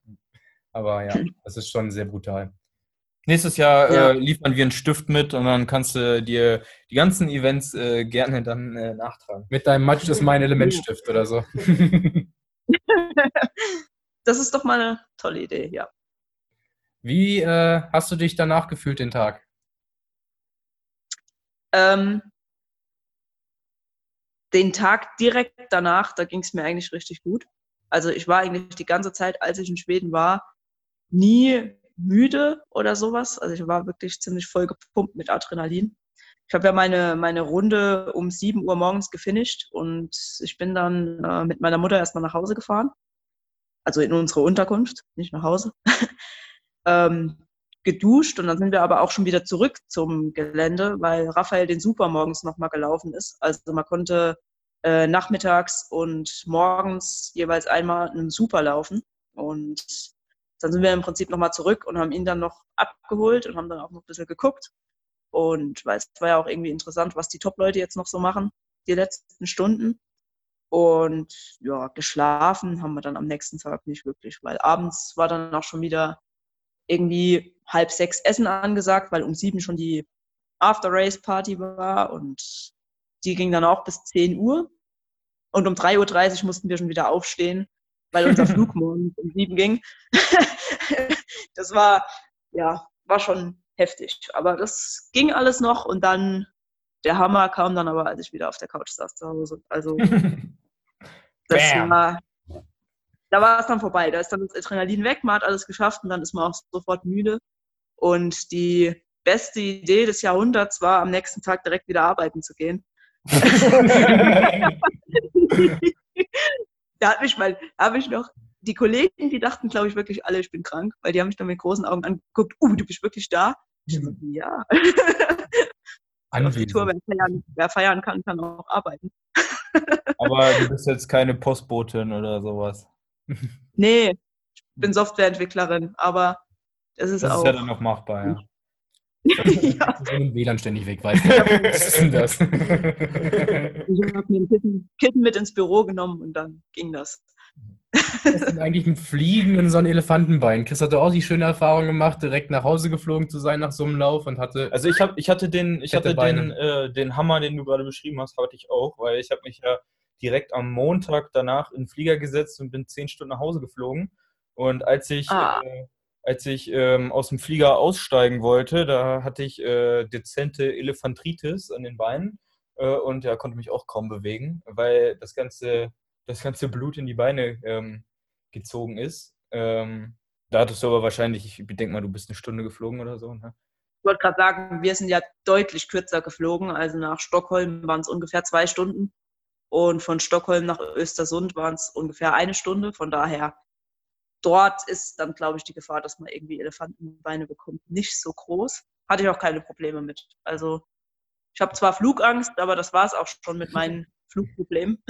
Aber ja, das ist schon sehr brutal. Nächstes Jahr Ja. äh, liefern wir einen Stift mit und dann kannst du dir die ganzen Events äh, gerne dann äh, nachtragen. Mit deinem Matsch ist mein Elementstift oder so. [LAUGHS] [LAUGHS] [LAUGHS] Das ist doch mal eine tolle Idee, ja. Wie äh, hast du dich danach gefühlt den Tag? Ähm, den Tag direkt danach, da ging es mir eigentlich richtig gut. Also ich war eigentlich die ganze Zeit, als ich in Schweden war, nie müde oder sowas. Also ich war wirklich ziemlich voll gepumpt mit Adrenalin. Ich habe ja meine, meine Runde um 7 Uhr morgens gefinisht und ich bin dann äh, mit meiner Mutter erstmal nach Hause gefahren. Also in unsere Unterkunft, nicht nach Hause. [LAUGHS] ähm, geduscht und dann sind wir aber auch schon wieder zurück zum Gelände, weil Raphael den Super morgens nochmal gelaufen ist. Also man konnte äh, nachmittags und morgens jeweils einmal einen Super laufen. Und dann sind wir im Prinzip nochmal zurück und haben ihn dann noch abgeholt und haben dann auch noch ein bisschen geguckt. Und weil es war ja auch irgendwie interessant, was die Top-Leute jetzt noch so machen, die letzten Stunden. Und ja, geschlafen haben wir dann am nächsten Tag nicht wirklich, weil abends war dann auch schon wieder irgendwie halb sechs Essen angesagt, weil um sieben schon die After-Race-Party war und die ging dann auch bis 10 Uhr. Und um 3.30 Uhr mussten wir schon wieder aufstehen, weil unser [LAUGHS] Flug morgens um sieben ging. [LAUGHS] das war, ja, war schon heftig. Aber das ging alles noch und dann, der Hammer kam dann aber, als ich wieder auf der Couch saß zu Hause. Also, [LAUGHS] das Bam. war, da war es dann vorbei. Da ist dann das Adrenalin weg, man hat alles geschafft und dann ist man auch sofort müde. Und die beste Idee des Jahrhunderts war, am nächsten Tag direkt wieder arbeiten zu gehen. [LAUGHS] da hat mich mal, da habe ich noch, die Kollegen, die dachten, glaube ich, wirklich alle, ich bin krank, weil die haben mich dann mit großen Augen angeguckt, uh, du bist wirklich da? Ich so, ja. [LAUGHS] Die Tour, Anwesend. wer feiern, wer feiern kann, kann auch arbeiten. [LAUGHS] Aber du bist jetzt keine Postbotin oder sowas. [LAUGHS] Nee, ich bin Softwareentwicklerin, aber das ist Das ist auch. ja dann noch machbar, ja. ja. Ein WLAN ständig weg, weißt du? Was ist denn das? Ich habe mir Kitten, Kitten mit ins Büro genommen und dann ging das. Was ist denn eigentlich ein Fliegen in so ein Elefantenbein? Chris hatte auch die schöne Erfahrung gemacht, direkt nach Hause geflogen zu sein nach so einem Lauf und hatte. Also ich, hab, ich hatte, den, ich hatte den, äh, den Hammer, den du gerade beschrieben hast, hatte ich auch, weil ich habe mich ja direkt am Montag danach in den Flieger gesetzt und bin zehn Stunden nach Hause geflogen. Und als ich, Ah. äh, als ich ähm, aus dem Flieger aussteigen wollte, da hatte ich äh, dezente Elefantritis an den Beinen äh, und ja, konnte mich auch kaum bewegen, weil das ganze, das ganze Blut in die Beine ähm, gezogen ist. Ähm, da hattest du aber wahrscheinlich, ich denke mal, du bist eine Stunde geflogen oder so. Ne? Ich wollte gerade sagen, wir sind ja deutlich kürzer geflogen. Also nach Stockholm waren es ungefähr zwei Stunden. Und von Stockholm nach Östersund waren es ungefähr eine Stunde. Von daher, dort ist dann, glaube ich, die Gefahr, dass man irgendwie Elefantenbeine bekommt, nicht so groß. Hatte ich auch keine Probleme mit. Also ich habe zwar Flugangst, aber das war es auch schon mit meinen [LAUGHS] Flugproblemen.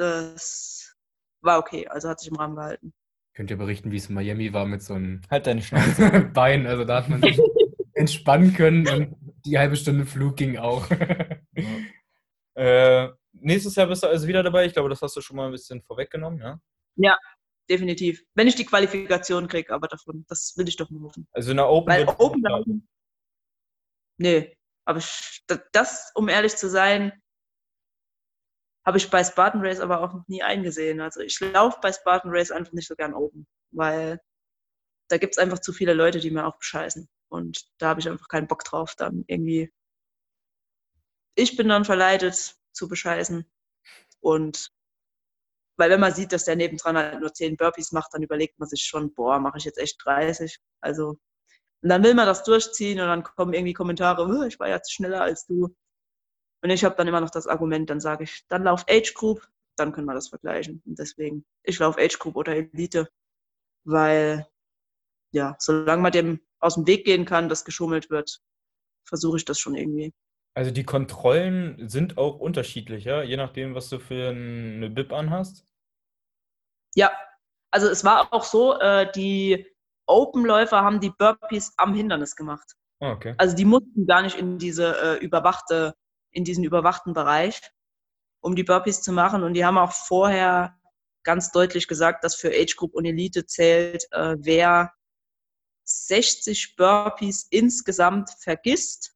Das war okay, also hat sich im Rahmen gehalten. Könnt ihr berichten, wie es in Miami war mit so einem Halt deine Schnauze. [LAUGHS] Bein? Also da hat man sich [LAUGHS] entspannen können und die halbe Stunde Flug ging auch. [LAUGHS] Äh, nächstes Jahr bist du also wieder dabei. Ich glaube, das hast du schon mal ein bisschen vorweggenommen, ja? definitiv. Wenn ich die Qualifikation kriege, aber davon, das will ich doch nur hoffen. Also eine Open Weil Open, da- nee, aber ich- da- das, um ehrlich zu sein, habe ich bei Spartan Race aber auch noch nie eingesehen. Also ich laufe bei Spartan Race einfach nicht so gern Open, weil da gibt es einfach zu viele Leute, die mir auch bescheißen. Und da habe ich einfach keinen Bock drauf, dann irgendwie. Ich bin dann verleitet zu bescheißen. Und weil wenn man sieht, dass der nebendran halt nur 10 Burpees macht, dann überlegt man sich schon, boah, mache ich jetzt echt 30? Also, und dann will man das durchziehen und dann kommen irgendwie Kommentare, "Oh, ich war jetzt schneller als du. Und ich habe dann immer noch das Argument, dann sage ich, dann lauf Age Group, dann können wir das vergleichen. Und deswegen, ich laufe Age Group oder Elite, weil, ja, solange man dem aus dem Weg gehen kann, dass geschummelt wird, versuche ich das schon irgendwie. Also die Kontrollen sind auch unterschiedlich, ja? Je nachdem, was du für eine Bib anhast. Ja, also es war auch so, äh, die Open-Läufer haben die Burpees am Hindernis gemacht. Ah, okay. Also die mussten gar nicht in diese äh, überwachte, in diesen überwachten Bereich, um die Burpees zu machen. Und die haben auch vorher ganz deutlich gesagt, dass für Age Group und Elite zählt, äh, wer 60 Burpees insgesamt vergisst,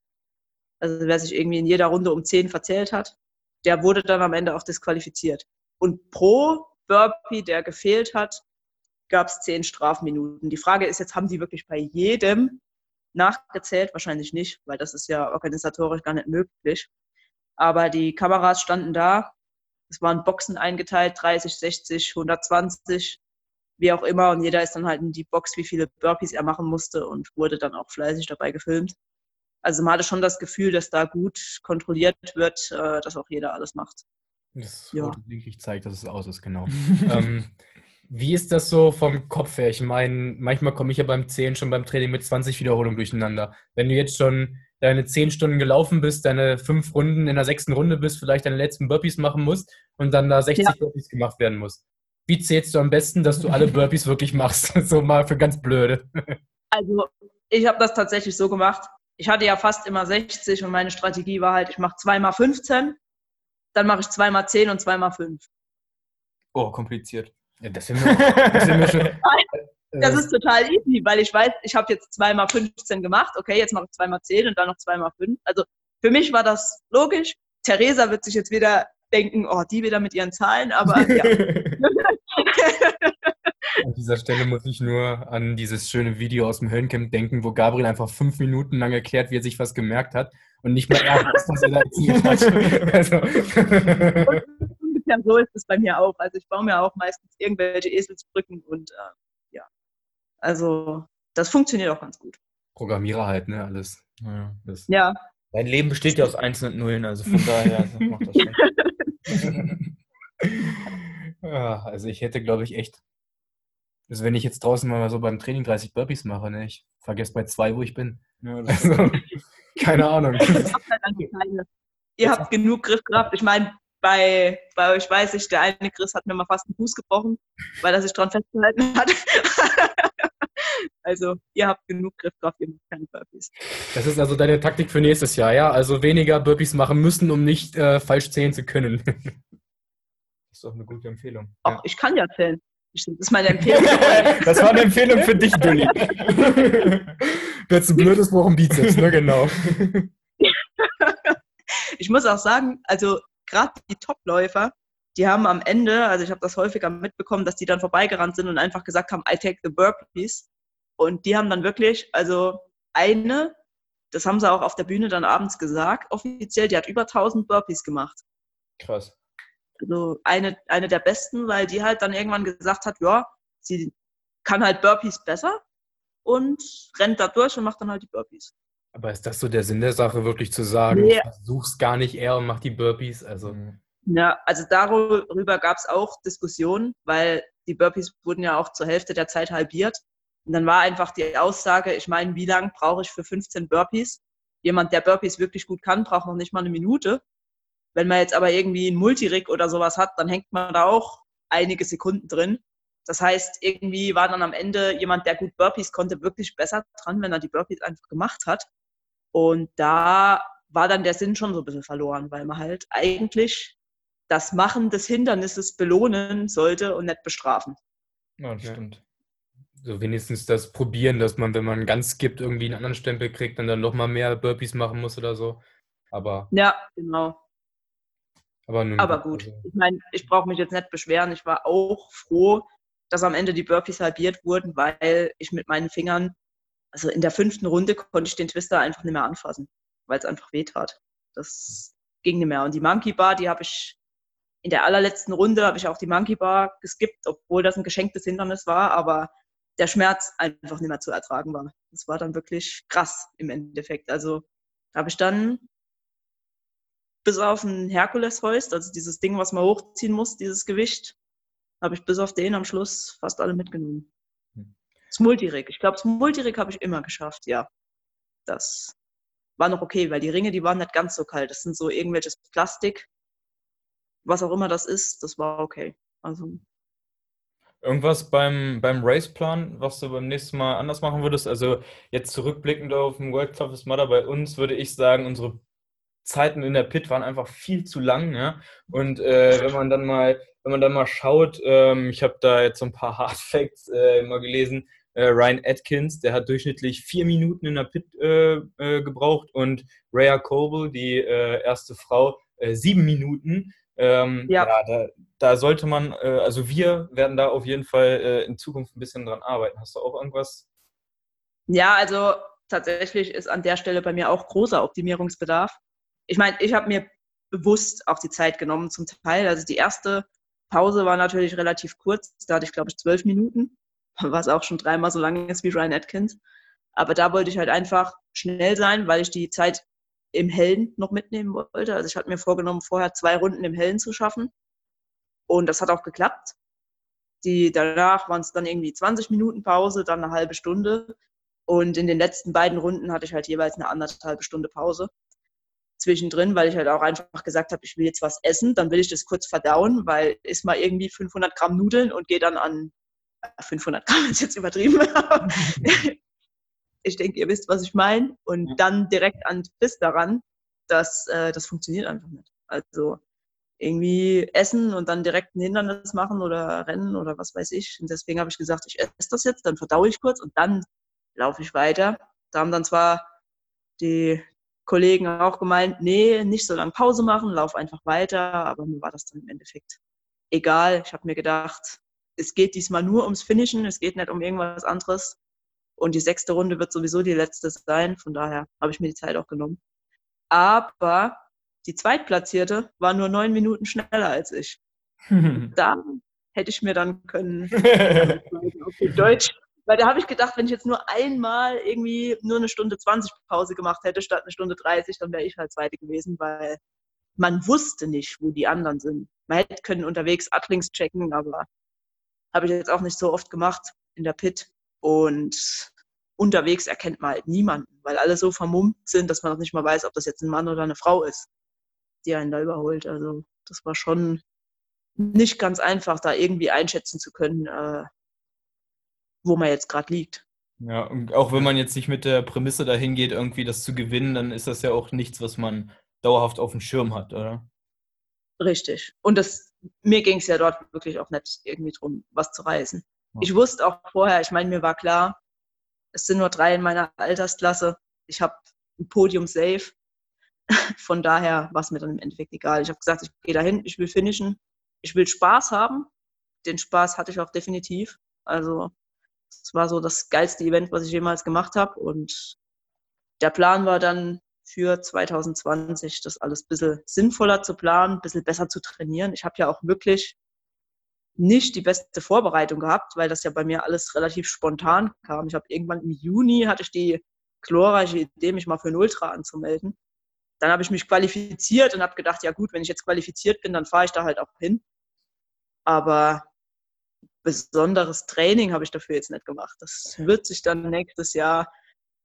also wer sich irgendwie in jeder Runde um 10 verzählt hat, der wurde dann am Ende auch disqualifiziert. Und pro Burpee, der gefehlt hat, gab es 10 Strafminuten. Die Frage ist jetzt, haben die wirklich bei jedem nachgezählt? Wahrscheinlich nicht, weil das ist ja organisatorisch gar nicht möglich. Aber die Kameras standen da. Es waren Boxen eingeteilt, 30, 60, 120, wie auch immer. Und jeder ist dann halt in die Box, wie viele Burpees er machen musste und wurde dann auch fleißig dabei gefilmt. Also man hatte schon das Gefühl, dass da gut kontrolliert wird, äh, dass auch jeder alles macht. Das Ja. Blinklicht zeigt, dass es aus ist, genau. [LAUGHS] ähm, wie ist das so vom Kopf her? Ich meine, manchmal komme ich ja beim 10 schon beim Training mit 20 Wiederholungen durcheinander. Wenn du jetzt schon deine 10 Stunden gelaufen bist, deine 5 Runden in der sechsten Runde bist, vielleicht deine letzten Burpees machen musst und dann da 60 Ja. Burpees gemacht werden muss. Wie zählst du am besten, dass du alle Burpees wirklich machst? [LAUGHS] so mal für ganz blöde. Also ich habe das tatsächlich so gemacht. Ich hatte ja fast immer 60 und meine Strategie war halt, ich mache zweimal 15, dann mache ich zweimal 10 und zweimal 5. Oh, kompliziert. Ja, das sind wir, das sind wir schon. [LAUGHS] Das äh, ist total easy, weil ich weiß, ich habe jetzt zweimal 15 gemacht, okay, jetzt mache ich zweimal 10 und dann noch zweimal 5. Also für mich war das logisch. Theresa wird sich jetzt wieder denken, oh, die wieder mit ihren Zahlen, aber ja. [LAUGHS] [LAUGHS] An dieser Stelle muss ich nur an dieses schöne Video aus dem Höllencamp denken, wo Gabriel einfach fünf Minuten lang erklärt, wie er sich was gemerkt hat und nicht mal er weiß, was er da erzählt hat. [LAUGHS] Also, ungefähr so ist es bei mir auch. Also ich baue mir auch meistens irgendwelche Eselsbrücken und äh. Also das funktioniert auch ganz gut. Programmierer halt, ne, alles. Ja. Das, Ja, Dein Leben besteht ja aus einzelnen Nullen, also von [LAUGHS] daher also macht das schon. [LAUGHS] ja, also ich hätte, glaube ich, echt, also wenn ich jetzt draußen mal so beim Training 30 Burpees mache, ne, ich vergesse bei zwei, wo ich bin. Ja, das Also, [LAUGHS] keine Ahnung. Ihr habt halt. Ihr habt genug Griffkraft. Ich meine, bei, bei euch weiß ich, der eine Chris hat mir mal fast den Fuß gebrochen, weil er sich dran festgehalten hat. [LAUGHS] also, ihr habt genug Griffkraft, ihr macht keine Burpees. Das ist also deine Taktik für nächstes Jahr, ja? Also weniger Burpees machen müssen, um nicht äh, falsch zählen zu können. [LAUGHS] ist doch eine gute Empfehlung. Auch ich kann ja zählen. Das ist meine Empfehlung. [LAUGHS] Das war eine Empfehlung für dich, Dulli. Wird ein blödes Wochen Bizeps, ne, genau. ich muss auch sagen, also gerade die Topläufer, die haben am Ende, also ich habe das häufiger mitbekommen, dass die dann vorbeigerannt sind und einfach gesagt haben, I take the burpees. Und die haben dann wirklich, also eine, das haben sie auch auf der Bühne dann abends gesagt, offiziell, die hat über 1000 Burpees gemacht. Krass. Also eine, eine der besten, weil die halt dann irgendwann gesagt hat, ja, sie kann halt Burpees besser und rennt da durch und macht dann halt die Burpees. Aber ist das so der Sinn der Sache, wirklich zu sagen, Nee. ich versuch's gar nicht eher und mach die Burpees? Also, Mhm. Ja, also darüber gab es auch Diskussionen, weil die Burpees wurden ja auch zur Hälfte der Zeit halbiert. Und dann war einfach die Aussage, ich meine, wie lange brauche ich für 15 Burpees? Jemand, der Burpees wirklich gut kann, braucht noch nicht mal eine Minute. Wenn man jetzt aber irgendwie einen Multirig oder sowas hat, dann hängt man da auch einige Sekunden drin. Das heißt, irgendwie war dann am Ende jemand, der gut Burpees konnte, wirklich besser dran, wenn er die Burpees einfach gemacht hat. Und da war dann der Sinn schon so ein bisschen verloren, weil man halt eigentlich das Machen des Hindernisses belohnen sollte und nicht bestrafen. Ja, das stimmt. So wenigstens das Probieren, dass man, wenn man ganz gibt, irgendwie einen anderen Stempel kriegt und dann nochmal mehr Burpees machen muss oder so. Aber, Ja, genau. aber nun Aber gut. also- Ich meine, ich brauche mich jetzt nicht beschweren. Ich war auch froh, dass am Ende die Burpees halbiert wurden, weil ich mit meinen Fingern, also in der fünften Runde konnte ich den Twister einfach nicht mehr anfassen, weil es einfach weh tat. Das ging nicht mehr. Und die Monkey Bar, die habe ich in der allerletzten Runde, habe ich auch die Monkey Bar geskippt, obwohl das ein geschenktes Hindernis war, aber der Schmerz einfach nicht mehr zu ertragen war. Das war dann wirklich krass im Endeffekt. Also habe ich dann bis auf ein Herkules-Hoist, also dieses Ding, was man hochziehen muss, dieses Gewicht, habe ich bis auf den am Schluss fast alle mitgenommen. Das Multirig. Ich glaube, das Multirig habe ich immer geschafft, ja. Das war noch okay, weil die Ringe, die waren nicht ganz so kalt. Das sind so irgendwelches Plastik, was auch immer das ist, das war okay. Also Irgendwas beim, beim Raceplan, was du beim nächsten Mal anders machen würdest? Also jetzt zurückblickend auf den World Toughest Mudder bei uns, würde ich sagen, unsere Zeiten in der Pit waren einfach viel zu lang, ja. Und äh, wenn man dann mal, wenn man dann mal schaut, ähm, ich habe da jetzt so ein paar [LAUGHS] Hard Facts äh, mal gelesen. Äh, Ryan Atkins, der hat durchschnittlich vier Minuten in der Pit äh, äh, gebraucht und Rhea Coble, die äh, erste Frau, äh, sieben Minuten. Ähm, Ja. ja, da, da sollte man, äh, also wir werden da auf jeden Fall in Zukunft ein bisschen dran arbeiten. Hast du auch irgendwas? Ja, also tatsächlich ist an der Stelle bei mir auch großer Optimierungsbedarf. Ich meine, ich habe mir bewusst auch die Zeit genommen zum Teil. Also die erste Pause war natürlich relativ kurz. Da hatte ich, glaube ich, zwölf Minuten, was auch schon dreimal so lang ist wie Ryan Atkins. Aber da wollte ich halt einfach schnell sein, weil ich die Zeit im Hellen noch mitnehmen wollte. Also ich hatte mir vorgenommen, vorher zwei Runden im Hellen zu schaffen. Und das hat auch geklappt. Die, danach waren es dann irgendwie 20 Minuten Pause, dann eine halbe Stunde. Und in den letzten beiden Runden hatte ich halt jeweils eine anderthalbe Stunde Pause zwischendrin, weil ich halt auch einfach gesagt habe, ich will jetzt was essen, dann will ich das kurz verdauen, weil ist mal irgendwie 500 Gramm Nudeln und gehe dann an 500 Gramm ist jetzt übertrieben. [LAUGHS] [LAUGHS] ich denke, ihr wisst, was ich meine. Und Ja. dann direkt an Twist daran, das, äh, das funktioniert einfach nicht. Also irgendwie essen und dann direkt ein Hindernis machen oder rennen oder was weiß ich. Und deswegen habe ich gesagt, ich esse das jetzt, dann verdaue ich kurz und dann laufe ich weiter. Da haben dann zwar die Kollegen auch gemeint, nee, nicht so lange Pause machen, lauf einfach weiter, aber mir war das dann im Endeffekt egal. Ich habe mir gedacht, es geht diesmal nur ums Finishen, es geht nicht um irgendwas anderes. Und die sechste Runde wird sowieso die letzte sein, von daher habe ich mir die Zeit auch genommen. Aber die Zweitplatzierte war nur neun Minuten schneller als ich. [LAUGHS] Da hätte ich mir dann können, [LAUGHS] auf gut Deutsch, weil da habe ich gedacht, wenn ich jetzt nur einmal irgendwie nur eine Stunde 20 Pause gemacht hätte, statt eine Stunde 30, dann wäre ich halt Zweite gewesen, weil man wusste nicht, wo die anderen sind. Man hätte können unterwegs Adlings checken, aber habe ich jetzt auch nicht so oft gemacht in der Pit. Und unterwegs erkennt man halt niemanden, weil alle so vermummt sind, dass man noch nicht mal weiß, ob das jetzt ein Mann oder eine Frau ist, die einen da überholt. Also das war schon nicht ganz einfach, da irgendwie einschätzen zu können, äh, wo man jetzt gerade liegt. Ja, und auch wenn man jetzt nicht mit der Prämisse dahin geht, irgendwie das zu gewinnen, dann ist das ja auch nichts, was man dauerhaft auf dem Schirm hat, oder? Richtig. Und das, mir ging es ja dort wirklich auch nicht irgendwie drum, was zu reißen. Ja. Ich wusste auch vorher, ich meine, mir war klar, es sind nur drei in meiner Altersklasse. Ich habe ein Podium safe. [LAUGHS] Von daher war es mir dann im Endeffekt egal. Ich habe gesagt, ich gehe dahin, ich will finishen, ich will Spaß haben. Den Spaß hatte ich auch definitiv. Also es war so das geilste Event, was ich jemals gemacht habe. Und der Plan war dann für 2020, das alles ein bisschen sinnvoller zu planen, ein bisschen besser zu trainieren. Ich habe ja auch wirklich nicht die beste Vorbereitung gehabt, weil das ja bei mir alles relativ spontan kam. Ich habe irgendwann im Juni hatte ich die glorreiche Idee, mich mal für ein Ultra anzumelden. Dann habe ich mich qualifiziert und habe gedacht, ja gut, wenn ich jetzt qualifiziert bin, dann fahre ich da halt auch hin. Aber besonderes Training habe ich dafür jetzt nicht gemacht. Das wird sich dann nächstes Jahr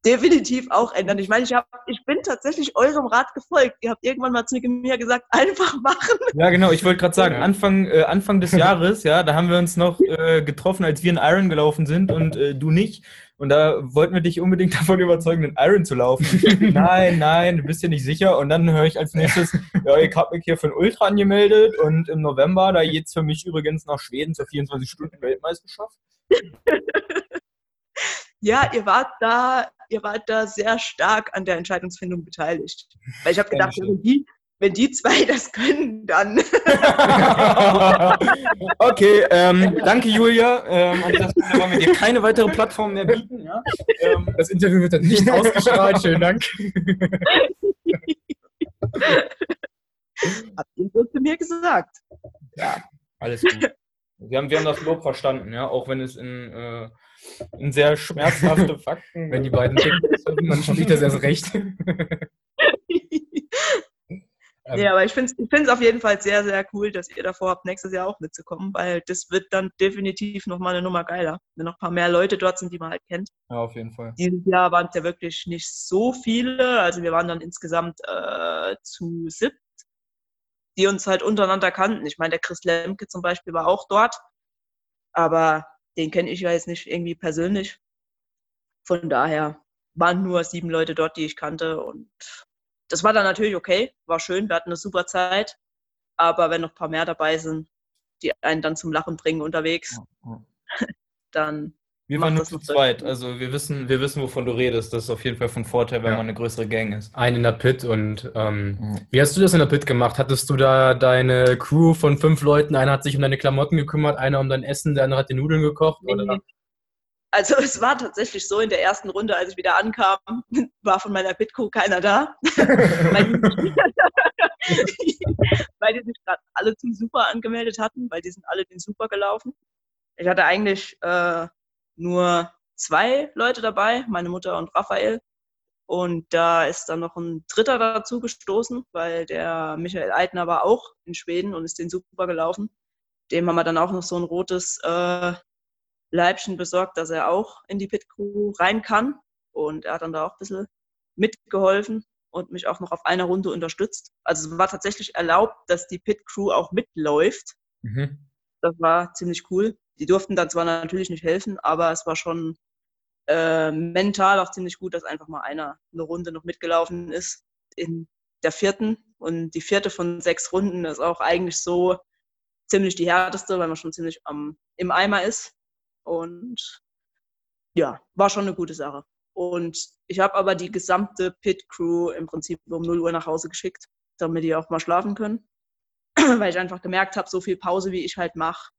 definitiv auch ändern. Ich meine, ich, hab, ich bin tatsächlich eurem Rat gefolgt. Ihr habt irgendwann mal zu mir gesagt, [LAUGHS] einfach machen. Ja, genau, ich wollte gerade sagen. Anfang, äh, Anfang des [LAUGHS] Jahres, ja, da haben wir uns noch äh, getroffen, als wir in Iron gelaufen sind und äh, du nicht. und da wollten wir dich unbedingt [LAUGHS] davon überzeugen, den Iron zu laufen. nein, nein, du bist dir nicht sicher. Und dann höre ich als nächstes, ja, ich habe mich hier für ein Ultra angemeldet und im November, da geht's für mich übrigens nach Schweden zur 24-Stunden-Weltmeisterschaft. Ja, ihr wart da, ihr wart da sehr stark an der Entscheidungsfindung beteiligt. Weil ich habe gedacht, wenn die, wenn die zwei das können, dann. [LAUGHS] okay, ähm, danke Julia. Ähm, an dieser Stelle wollen wir dir keine weitere Plattform mehr bieten. Ja? Ähm, das Interview wird dann nicht ausgestrahlt. Schönen Dank. Habt ihr so zu mir gesagt? Ja, alles gut. Wir haben, wir haben das Lob verstanden, ja, auch wenn es in, äh, in sehr schmerzhafte [LAUGHS] Fakten. Wenn die beiden dann spielt das erst recht. [LAUGHS] Ähm, ja, aber ich finde es ich auf jeden Fall sehr, sehr cool, dass ihr davor habt, nächstes Jahr auch mitzukommen, weil das wird dann definitiv nochmal eine Nummer geiler, wenn noch ein paar mehr Leute dort sind, die man halt kennt. Ja, auf jeden Fall. Dieses Jahr waren es ja wirklich nicht so viele, also wir waren dann insgesamt äh, zu siebt, die uns halt untereinander kannten. Ich meine, der Chris Lemke zum Beispiel war auch dort, aber den kenne ich ja jetzt nicht irgendwie persönlich. Von daher waren nur sieben Leute dort, die ich kannte und das war dann natürlich okay, war schön, wir hatten eine super Zeit. Aber wenn noch ein paar mehr dabei sind, die einen dann zum Lachen bringen unterwegs, [LAUGHS] dann. Wir waren nur zu zweit, also wir wissen, wir wissen, wovon du redest. Das ist auf jeden Fall von Vorteil, wenn ja. man eine größere Gang ist. Ein in der Pit und ähm, wie hast du das in der Pit gemacht? Hattest du da deine Crew von fünf Leuten? Einer hat sich um deine Klamotten gekümmert, einer um dein Essen, der andere hat die Nudeln gekocht? Nee, oder? Also es war tatsächlich so, in der ersten Runde, als ich wieder ankam, [LAUGHS] war von meiner Bitco keiner da. [LAUGHS] weil, die, sich [LAUGHS] gerade alle zum Super angemeldet hatten, weil die sind alle den Super gelaufen. Ich hatte eigentlich äh, nur zwei Leute dabei, meine Mutter und Raphael. Und da ist dann noch ein dritter dazu gestoßen, weil der Michael Eitner war auch in Schweden und ist den Super gelaufen. Dem haben wir dann auch noch so ein rotes äh, Leibchen besorgt, dass er auch in die Pit Crew rein kann. Und er hat dann da auch ein bisschen mitgeholfen und mich auch noch auf einer Runde unterstützt. Also es war tatsächlich erlaubt, dass die Pit Crew auch mitläuft. Mhm. Das war ziemlich cool. Die durften dann zwar natürlich nicht helfen, aber es war schon äh, mental auch ziemlich gut, dass einfach mal einer eine Runde noch mitgelaufen ist in der vierten. Und die vierte von sechs Runden ist auch eigentlich so ziemlich die härteste, weil man schon ziemlich am, im Eimer ist. Und ja, war schon eine gute Sache. Und ich habe aber die gesamte Pit-Crew im Prinzip um 0 Uhr nach Hause geschickt, damit die auch mal schlafen können. [CLEARS THROAT] Weil ich einfach gemerkt habe, so viel Pause, wie ich halt mache,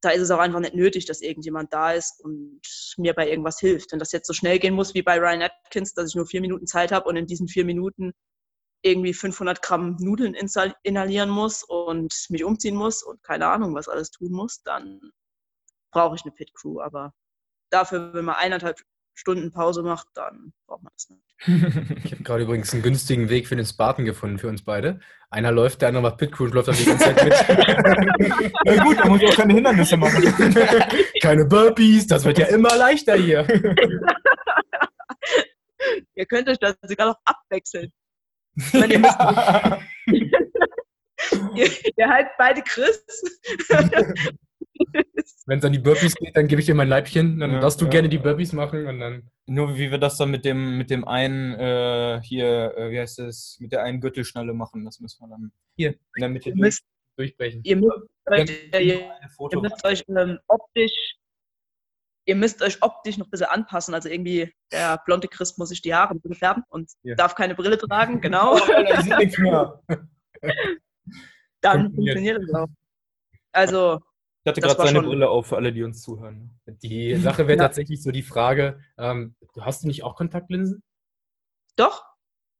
da ist es auch einfach nicht nötig, dass irgendjemand da ist und mir bei irgendwas hilft. Wenn das jetzt so schnell gehen muss wie bei Ryan Atkins, dass ich nur vier Minuten Zeit habe und in diesen vier Minuten irgendwie 500 Gramm Nudeln inhalieren muss und mich umziehen muss und keine Ahnung, was alles tun muss, dann brauche ich eine Pit Crew. Aber dafür, wenn man eineinhalb Stunden Pause macht, dann braucht man das nicht. [LAUGHS] ich habe gerade übrigens einen günstigen Weg für den Spartan gefunden für uns beide. Einer läuft, der andere macht Pit Crew und läuft dann die ganze Zeit mit. [LAUGHS] Na gut, dann muss ich auch keine Hindernisse machen. [LAUGHS] keine Burpees, das wird ja immer leichter hier. ihr könnt euch das sogar noch abwechseln. Wenn ihr, ja. ihr, ihr halt beide Chris [LAUGHS] Wenn es an die Burpees geht, dann gebe ich dir mein Leibchen, dann ja, darfst du ja. gerne die Burpees machen und dann. Nur wie wir das dann mit dem, mit dem einen äh, hier, äh, wie heißt es, mit der einen Gürtelschnalle machen, das müssen wir dann hier in der Mitte durch, durchbrechen. Ihr müsst euch, äh, ihr, ihr müsst euch ähm, optisch ihr müsst euch optisch noch ein bisschen anpassen. Also irgendwie, der blonde Chris muss sich die Haare ein bisschen färben und ja. darf keine Brille tragen, [LAUGHS] genau. Oh. Dann funktioniert es auch. Also, ich hatte gerade seine Brille auf für alle, die uns zuhören. Die [LAUGHS] Sache wäre ja. tatsächlich so die Frage, ähm, hast du nicht auch Kontaktlinsen? Doch.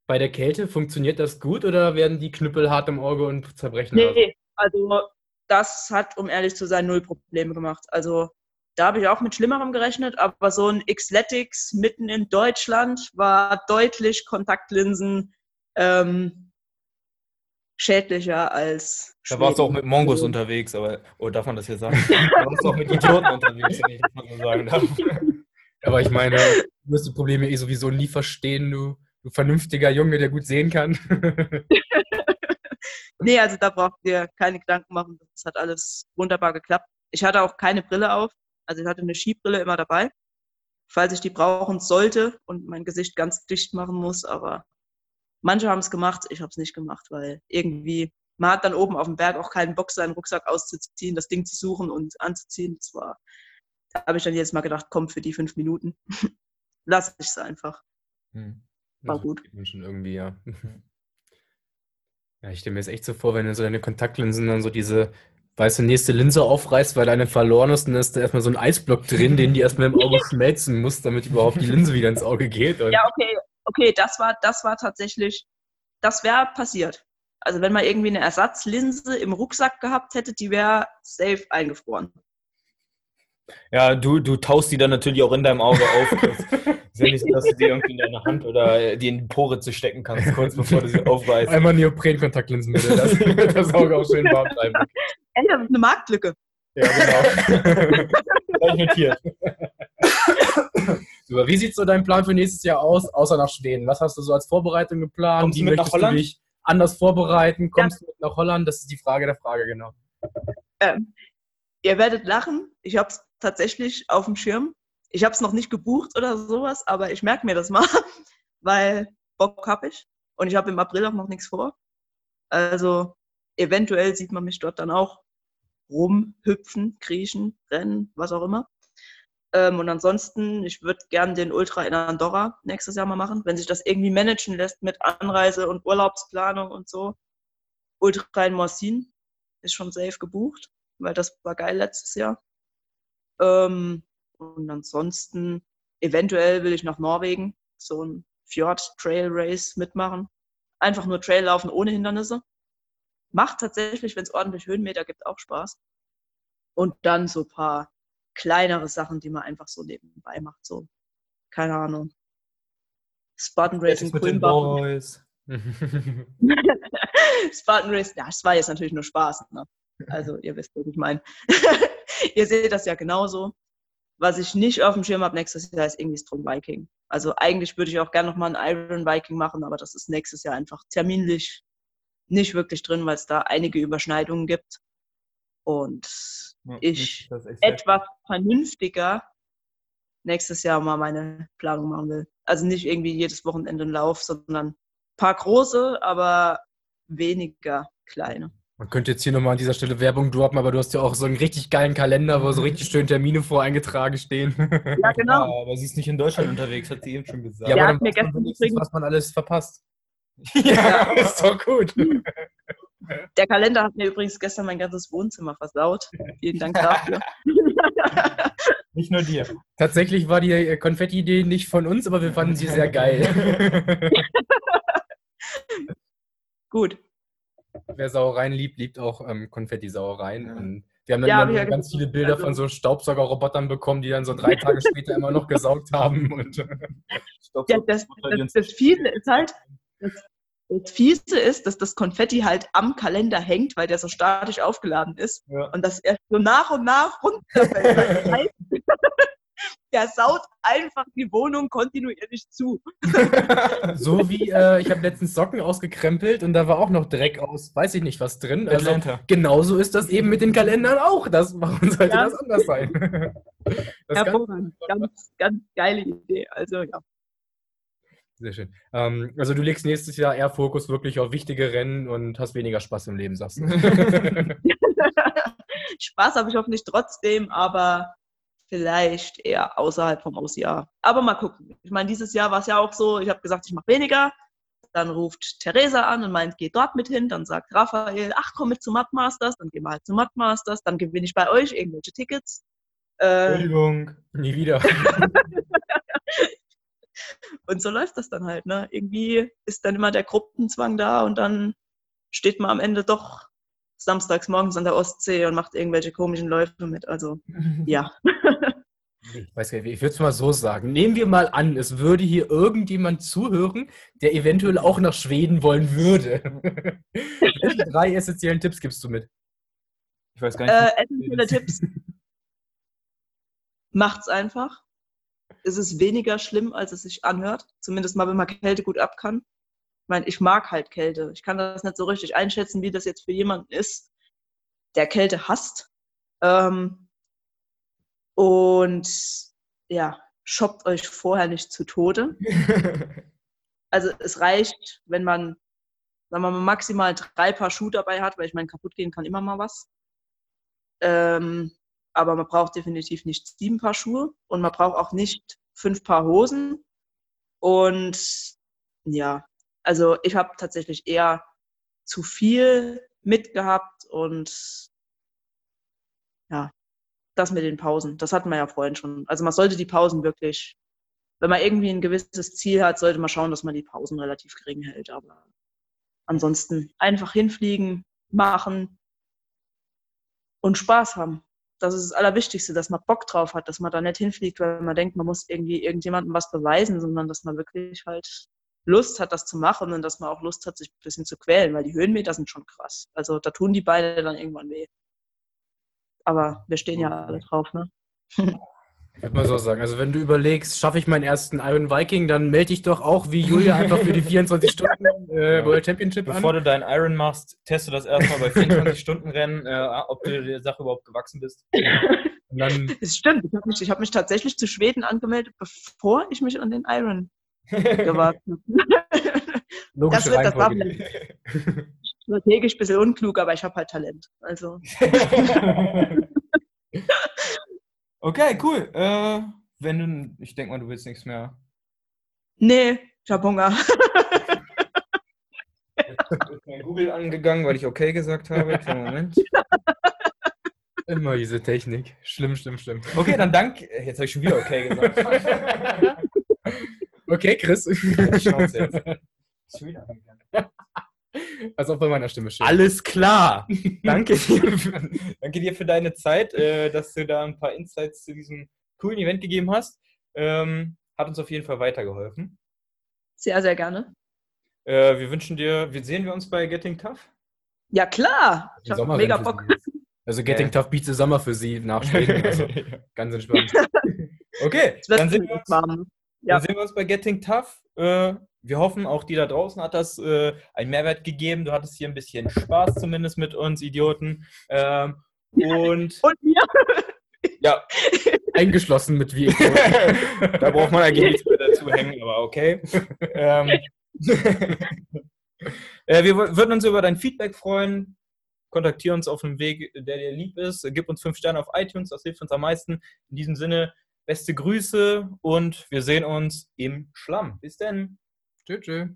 Bei der Kälte funktioniert das gut oder werden die Knüppel hart im Auge und zerbrechen? Nee, also das hat, um ehrlich zu sein, null Probleme gemacht. Also da habe ich auch mit Schlimmerem gerechnet, aber so ein Xletics mitten in Deutschland war deutlich Kontaktlinsen ähm, schädlicher als. Da warst du auch mit Mongos also, unterwegs, aber, oh, darf man das hier sagen? [LAUGHS] da warst du auch mit Idioten unterwegs, wenn ich das mal so sagen darf. [LAUGHS] Aber ich meine, du wirst die Probleme eh sowieso nie verstehen, du, du vernünftiger Junge, der gut sehen kann. [LAUGHS] nee, also da braucht ihr keine Gedanken machen. Das hat alles wunderbar geklappt. Ich hatte auch keine Brille auf. Also ich hatte eine Skibrille immer dabei. falls ich die brauchen sollte und mein Gesicht ganz dicht machen muss. Aber manche haben es gemacht, ich habe es nicht gemacht, weil irgendwie, man hat dann oben auf dem Berg auch keinen Bock, seinen Rucksack auszuziehen, das Ding zu suchen und anzuziehen. Das war, da habe ich dann jetzt mal gedacht, komm, für die fünf Minuten, [LAUGHS] lass ich es einfach. Hm. War Das gut. Schon irgendwie, ja. [LAUGHS] Ja, ich stelle mir jetzt echt so vor, wenn du so deine Kontaktlinsen dann so diese, weißt du, nächste Linse aufreißt, weil deine verloren ist, dann ist da erstmal so ein Eisblock drin, den die erstmal im [LAUGHS] Auge schmelzen muss, damit überhaupt die Linse wieder ins Auge geht. Ja, okay, okay, das war, das war tatsächlich, das wäre passiert. Also wenn man irgendwie eine Ersatzlinse im Rucksack gehabt hätte, die wäre safe eingefroren. Ja, du, du taust die dann natürlich auch in deinem Auge auf. Das ist [LAUGHS] ja nicht so, dass du die irgendwie in deine Hand oder die in die Pore zu stecken kannst, kurz bevor du sie aufreißt. Einmal Neopren-Kontaktlinsen bitte, das, [LAUGHS] [LAUGHS] das Auge auch schön warm bleiben. Ey, das ist eine Marktlücke. Ja, genau. Gleich notiert. Super. Wie sieht so dein Plan für nächstes Jahr aus, außer nach Schweden? Was hast du so als Vorbereitung geplant? Kommst du Wie mit nach möchtest Holland? du dich anders vorbereiten? Kommst du mit nach Holland? Das ist die Frage der Frage, genau. Ähm, ihr werdet lachen, ich habe es tatsächlich auf dem Schirm. Ich habe es noch nicht gebucht oder sowas, aber ich merke mir das mal, [LAUGHS] weil Bock habe ich. Und ich habe im April auch noch nichts vor. Also eventuell sieht man mich dort dann auch rumhüpfen, kriechen, rennen, was auch immer. Ähm, und ansonsten, ich würde gern den Ultra in Andorra nächstes Jahr mal machen, wenn sich das irgendwie managen lässt mit Anreise und Urlaubsplanung und so. Ultra in Morsin ist schon safe gebucht, weil das war geil letztes Jahr. Ähm, und ansonsten, eventuell will ich nach Norwegen so ein Fjord Trail Race mitmachen. Einfach nur Trail laufen ohne Hindernisse. Macht tatsächlich, wenn es ordentlich Höhenmeter gibt, auch Spaß. Und dann so ein paar kleinere Sachen, die man einfach so nebenbei macht. So, keine Ahnung. Spartan Race in Kulmbach. Boys. [LAUGHS] Spartan Race, ja, das war jetzt natürlich nur Spaß. Ne? Also, ihr wisst, was ich meine. [LAUGHS] ihr seht das ja genauso. Was ich nicht auf dem Schirm habe nächstes Jahr ist irgendwie Strong Viking. Also eigentlich würde ich auch gerne nochmal einen Iron Viking machen, aber das ist nächstes Jahr einfach terminlich nicht wirklich drin, weil es da einige Überschneidungen gibt. Und ich Das ist echt sehr- etwas vernünftiger nächstes Jahr mal meine Planung machen will. Also nicht irgendwie jedes Wochenende einen Lauf, sondern ein paar große, aber weniger kleine. Man könnte jetzt hier nochmal an dieser Stelle Werbung droppen, aber du hast ja auch so einen richtig geilen Kalender, wo so richtig schön Termine voreingetragen stehen. Ja, [LAUGHS] Ja, genau. aber sie ist nicht in Deutschland unterwegs, hat sie eben schon gesagt. Ja, Der aber hat dann mir gestern was man alles verpasst. [LAUGHS] Ja. ist doch gut. [LAUGHS] [LAUGHS] Der Kalender hat mir übrigens gestern mein ganzes Wohnzimmer versaut. Vielen Dank dafür. [LAUGHS] Nicht nur dir. Tatsächlich war die äh, Konfetti-Idee nicht von uns, aber wir fanden sie sehr geil. [LAUGHS] Gut. Wer Sauereien liebt, liebt auch ähm, Konfetti-Sauereien. Ja. Und wir haben dann Ja, immer hab ganz viele Bilder Also- von so Staubsaugerrobotern bekommen, die dann so drei Tage später immer noch gesaugt haben. Und, Ja, das, uns- das, das Fiese ist halt, das, das Fiese ist, dass das Konfetti halt am Kalender hängt, weil der so statisch aufgeladen ist. Ja. Und dass er so nach und nach runterfällt. [LAUGHS] Der saut einfach die Wohnung kontinuierlich zu. [LAUGHS] so wie, äh, ich habe letztens Socken ausgekrempelt und da war auch noch Dreck aus, weiß ich nicht was drin. Also, Atlanta. genauso ist das eben mit den Kalendern auch. Das, warum sollte Ja. das anders sein? [LAUGHS] Das Hervorragend. Ganz, ganz geile Idee. Also ja. Sehr schön. Ähm, also du legst nächstes Jahr eher Fokus wirklich auf wichtige Rennen und hast weniger Spaß im Leben, sagst du. [LAUGHS] Spaß habe ich hoffentlich trotzdem, aber vielleicht eher außerhalb vom OCR. Aber mal gucken. Ich meine, dieses Jahr war es ja auch so, ich habe gesagt, ich mache weniger. Dann ruft Theresa an und meint, geh dort mit hin. Dann sagt Raphael, ach, komm mit zu Mud Masters. Dann gehen wir halt zu Mud Masters. Dann gewinne ich bei euch irgendwelche Tickets. Äh, Entschuldigung. Nie wieder. [LAUGHS] und so läuft das dann halt. Ne? Irgendwie ist dann immer der Gruppenzwang da und dann steht man am Ende doch samstags morgens an der Ostsee und macht irgendwelche komischen Läufe mit. Also [LAUGHS] ja. Ich weiß gar nicht, ich würde es mal so sagen. Nehmen wir mal an, es würde hier irgendjemand zuhören, der eventuell auch nach Schweden wollen würde. [LAUGHS] Welche drei essentiellen Tipps gibst du mit? Ich weiß gar nicht. Äh, essentielle Tipps. Macht's einfach. Es ist weniger schlimm, als es sich anhört. Zumindest mal, wenn man Kälte gut ab kann. Ich meine, ich mag halt Kälte. Ich kann das nicht so richtig einschätzen, wie das jetzt für jemanden ist, der Kälte hasst. Ähm, und ja, shoppt euch vorher nicht zu Tode. [LAUGHS] Also es reicht, wenn man, sagen wir mal, maximal drei Paar Schuhe dabei hat, weil ich meine, kaputt gehen kann immer mal was. Ähm, aber man braucht definitiv nicht sieben Paar Schuhe und man braucht auch nicht fünf Paar Hosen. Und ja, also ich habe tatsächlich eher zu viel mitgehabt und ja, das mit den Pausen, das hatten wir ja vorhin schon. Also man sollte die Pausen wirklich, wenn man irgendwie ein gewisses Ziel hat, sollte man schauen, dass man die Pausen relativ gering hält. Aber ansonsten einfach hinfliegen, machen und Spaß haben. Das ist das Allerwichtigste, dass man Bock drauf hat, dass man da nicht hinfliegt, weil man denkt, man muss irgendwie irgendjemandem was beweisen, sondern dass man wirklich halt Lust hat, das zu machen und dass man auch Lust hat, sich ein bisschen zu quälen, weil die Höhenmeter sind schon krass. Also da tun die Beine dann irgendwann weh. Aber wir stehen ja alle drauf, ne? [LAUGHS] Ich würde mal so sagen, also wenn du überlegst, schaffe ich meinen ersten Iron Viking, dann melde dich doch auch wie Julia einfach für die 24 Stunden äh, World Championship Bevor an. du deinen Iron machst, teste das erstmal bei 24 Stunden Rennen, äh, ob du der Sache überhaupt gewachsen bist. [LAUGHS] Und dann, Es stimmt, ich habe mich, ich hab mich tatsächlich zu Schweden angemeldet, bevor ich mich an den Iron [LAUGHS] gewagt habe. [LAUGHS] Das wird das Reihenfolge. Strategisch ein bisschen unklug, aber ich habe halt Talent. Also, okay, cool. Äh, wenn du, ich denke mal, du willst nichts mehr. nee, ich habe Hunger. ist mein Google angegangen, weil ich okay gesagt habe. Kleinen Moment. Immer diese Technik. Schlimm, schlimm, schlimm. Okay, dann dank. Jetzt habe ich schon wieder okay gesagt. Okay, Chris. Schnauze jetzt. Schon wieder Also auch bei meiner Stimme steht. Alles klar. [LAUGHS] Danke dir, für, danke dir für deine Zeit, äh, dass du da ein paar Insights zu diesem coolen Event gegeben hast. Ähm, hat uns auf jeden Fall weitergeholfen. Sehr, sehr gerne. Äh, wir wünschen dir, wie sehen wir uns bei Getting Tough? Ja, klar. Ich habe mega Bock. Also Getting Ja. Tough beats the Summer für sie nach Schweden. [LAUGHS] Also ganz entspannt. [LAUGHS] okay, dann sehen, wir uns, dann sehen wir uns bei Getting Tough. Äh, wir hoffen, auch die da draußen hat das äh, einen Mehrwert gegeben. Du hattest hier ein bisschen Spaß zumindest mit uns Idioten. Ähm, und Und mir? ja, [LAUGHS] Eingeschlossen mit wie. [LAUGHS] da braucht man eigentlich nichts mehr dazu hängen, aber okay. Ähm, [LAUGHS] äh, wir wür- würden uns über dein Feedback freuen. Kontaktiere uns auf einem Weg, der dir lieb ist. Gib uns fünf Sterne auf iTunes, das hilft uns am meisten. In diesem Sinne, beste Grüße und wir sehen uns im Schlamm. Bis dann. Tschüss.